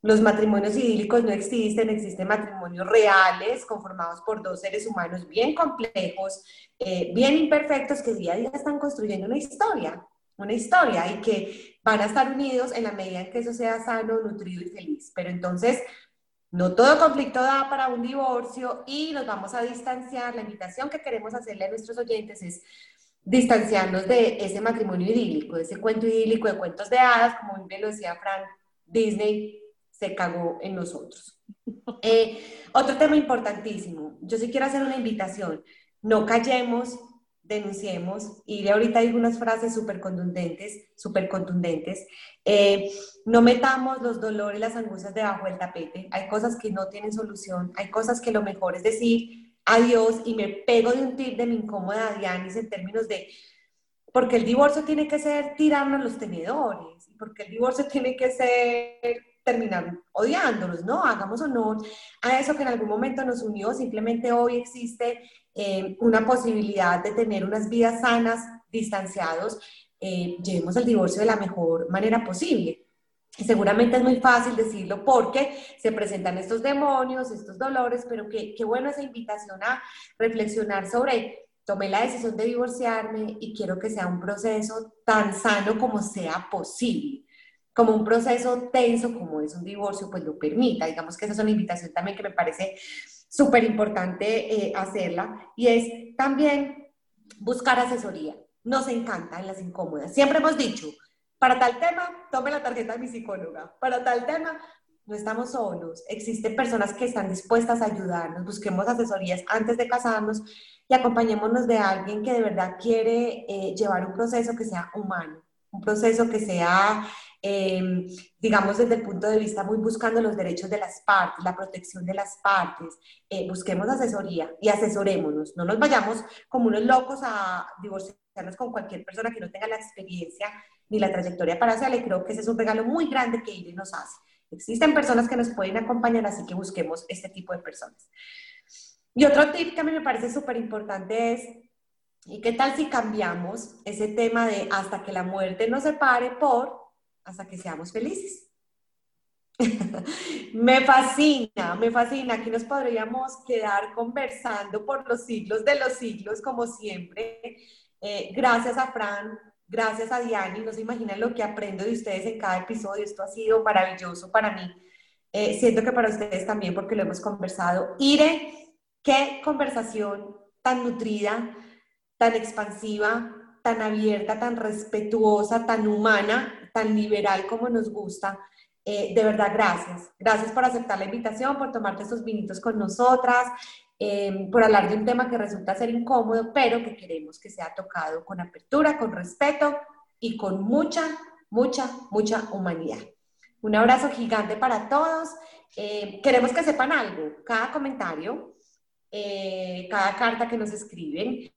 los matrimonios idílicos no existen, existen matrimonios reales conformados por dos seres humanos bien complejos, eh, bien imperfectos, que día a día están construyendo una historia, una historia y que van a estar unidos en la medida en que eso sea sano, nutrido y feliz. Pero entonces, no todo conflicto da para un divorcio y nos vamos a distanciar. La invitación que queremos hacerle a nuestros oyentes es distanciarnos de ese matrimonio idílico, de ese cuento idílico de cuentos de hadas, como bien lo decía Frank Disney se cagó en nosotros. Eh, otro tema importantísimo, yo sí quiero hacer una invitación, no callemos, denunciemos, y ahorita hay unas frases súper contundentes, súper contundentes, eh, no metamos los dolores las angustias debajo del tapete, hay cosas que no tienen solución, hay cosas que lo mejor es decir adiós y me pego de un tip de mi incómoda Dianis en términos de, porque el divorcio tiene que ser tirarnos los tenedores, porque el divorcio tiene que ser terminar odiándonos, ¿no? Hagamos honor a eso que en algún momento nos unió, simplemente hoy existe eh, una posibilidad de tener unas vidas sanas, distanciados, eh, llevemos el divorcio de la mejor manera posible. Y seguramente es muy fácil decirlo porque se presentan estos demonios, estos dolores, pero qué, qué bueno esa invitación a reflexionar sobre tomé la decisión de divorciarme y quiero que sea un proceso tan sano como sea posible como un proceso tenso como es un divorcio, pues lo permita. Digamos que esa es una invitación también que me parece súper importante eh, hacerla. Y es también buscar asesoría. Nos encanta en las incómodas. Siempre hemos dicho, para tal tema, tome la tarjeta de mi psicóloga. Para tal tema, no estamos solos, existen personas que están dispuestas a ayudarnos, busquemos asesorías antes de casarnos y acompañémonos de alguien que de verdad quiere eh, llevar un proceso que sea humano, un proceso que sea, em, digamos, desde el punto de vista muy buscando los derechos de las partes, la protección de las partes. Eh, busquemos asesoría y asesorémonos. No nos vayamos como unos locos a divorciarnos con cualquier persona que no tenga la experiencia ni la trayectoria para hacerle. Creo que ese es un regalo muy grande que Ire nos hace. Existen personas que nos pueden acompañar, así que busquemos este tipo de personas. Y otro tip que a mí me parece súper importante es, ¿y qué tal si cambiamos ese tema de hasta que la muerte nos separe por hasta que seamos felices? me fascina, me fascina. Aquí nos podríamos quedar conversando por los siglos de los siglos, como siempre. Eh, gracias a Fran Gracias a Diani, no se imaginan lo que aprendo de ustedes en cada episodio. Esto ha sido maravilloso para mí. Eh, siento que para ustedes también, porque lo hemos conversado. Ire, qué conversación tan nutrida, tan expansiva, tan abierta, tan respetuosa, tan humana, liberal como nos gusta. Eh, de verdad, gracias. Gracias por aceptar la invitación, por tomarte estos minutos con nosotras. Em, por hablar de un tema que resulta ser incómodo, pero que queremos que sea tocado con apertura, con respeto y con mucha, mucha, mucha humanidad. Un abrazo gigante para todos. Em, queremos que sepan algo, cada comentario, eh, cada carta que nos escriben,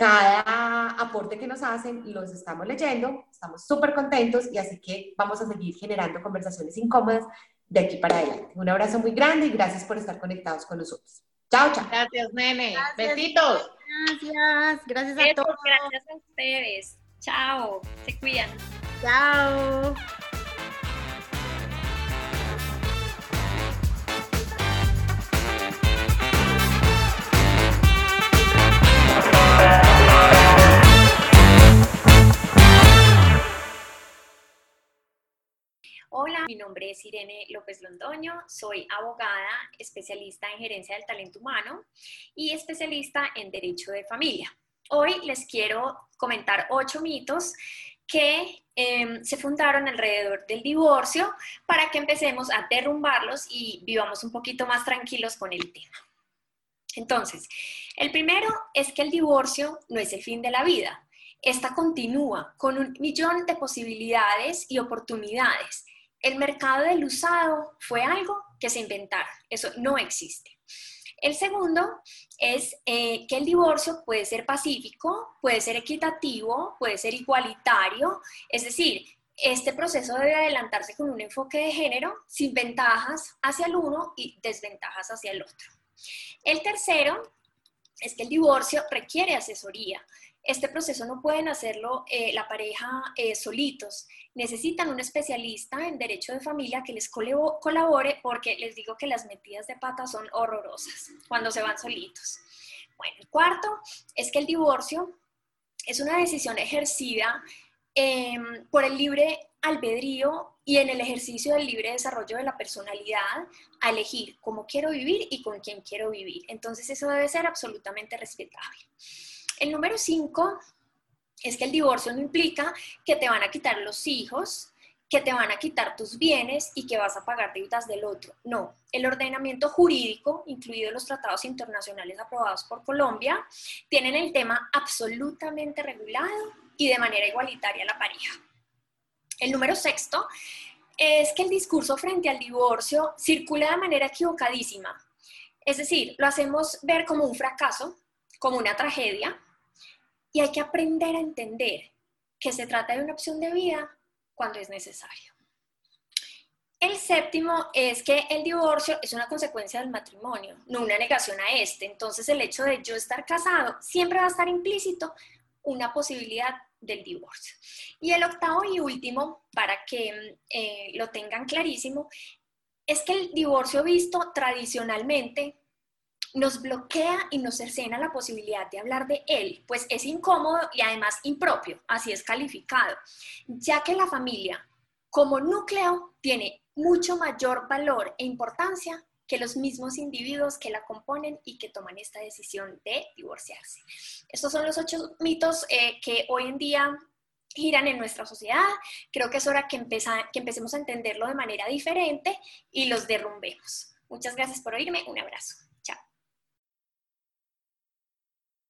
cada aporte que nos hacen, los estamos leyendo, estamos súper contentos y así que vamos a seguir generando conversaciones incómodas de aquí para adelante. Un abrazo muy grande y gracias por estar conectados con nosotros. Chao, chao. Gracias, nene. Besitos. Gracias. Gracias a todos. Gracias a ustedes. Chao. Se cuidan. Chao. Hola, mi nombre es Irene López Londoño, soy abogada, especialista en gerencia del talento humano y especialista en derecho de familia. Hoy les quiero comentar ocho mitos que em, se fundaron alrededor del divorcio para que empecemos a derrumbarlos y vivamos un poquito más tranquilos con el tema. Entonces, el primero es que el divorcio no es el fin de la vida. Esta continúa con un millón de posibilidades y oportunidades el mercado del usado fue algo que se inventaron, eso no existe. El segundo es eh, que el divorcio puede ser pacífico, puede ser equitativo, puede ser igualitario, es decir, este proceso debe adelantarse con un enfoque de género sin ventajas hacia el uno y desventajas hacia el otro. El tercero es que el divorcio requiere asesoría. Este proceso no pueden hacerlo eh, la pareja eh, solitos. Necesitan un especialista en derecho de familia que les colabore porque les digo que las metidas de pata son horrorosas cuando se van solitos. Bueno, el cuarto es que el divorcio es una decisión ejercida em, por el libre albedrío y en el ejercicio del libre desarrollo de la personalidad a elegir cómo quiero vivir y con quién quiero vivir. Entonces eso debe ser absolutamente respetable. El número cinco es que el divorcio no implica que te van a quitar los hijos, que te van a quitar tus bienes y que vas a pagar deudas del otro. No, el ordenamiento jurídico, incluidos los tratados internacionales aprobados por Colombia, tienen el tema absolutamente regulado y de manera igualitaria a la pareja. El número sexto es que el discurso frente al divorcio circula de manera equivocadísima. Es decir, lo hacemos ver como un fracaso, como una tragedia, y hay que aprender a entender que se trata de una opción de vida cuando es necesario. El séptimo es que el divorcio es una consecuencia del matrimonio, no una negación a este. Entonces el hecho de yo estar casado siempre va a estar implícito una posibilidad del divorcio. Y el octavo y último, para que eh, lo tengan clarísimo, es que el divorcio visto tradicionalmente nos bloquea y nos cercena la posibilidad de hablar de él, pues es incómodo y además impropio, así es calificado, ya que la familia como núcleo tiene mucho mayor valor e importancia que los mismos individuos que la componen y que toman esta decisión de divorciarse. Estos son los ocho mitos eh, que hoy en día giran en nuestra sociedad. Creo que es hora que, que empecemos a entenderlo de manera diferente y los derrumbemos. Muchas gracias por oírme. Un abrazo.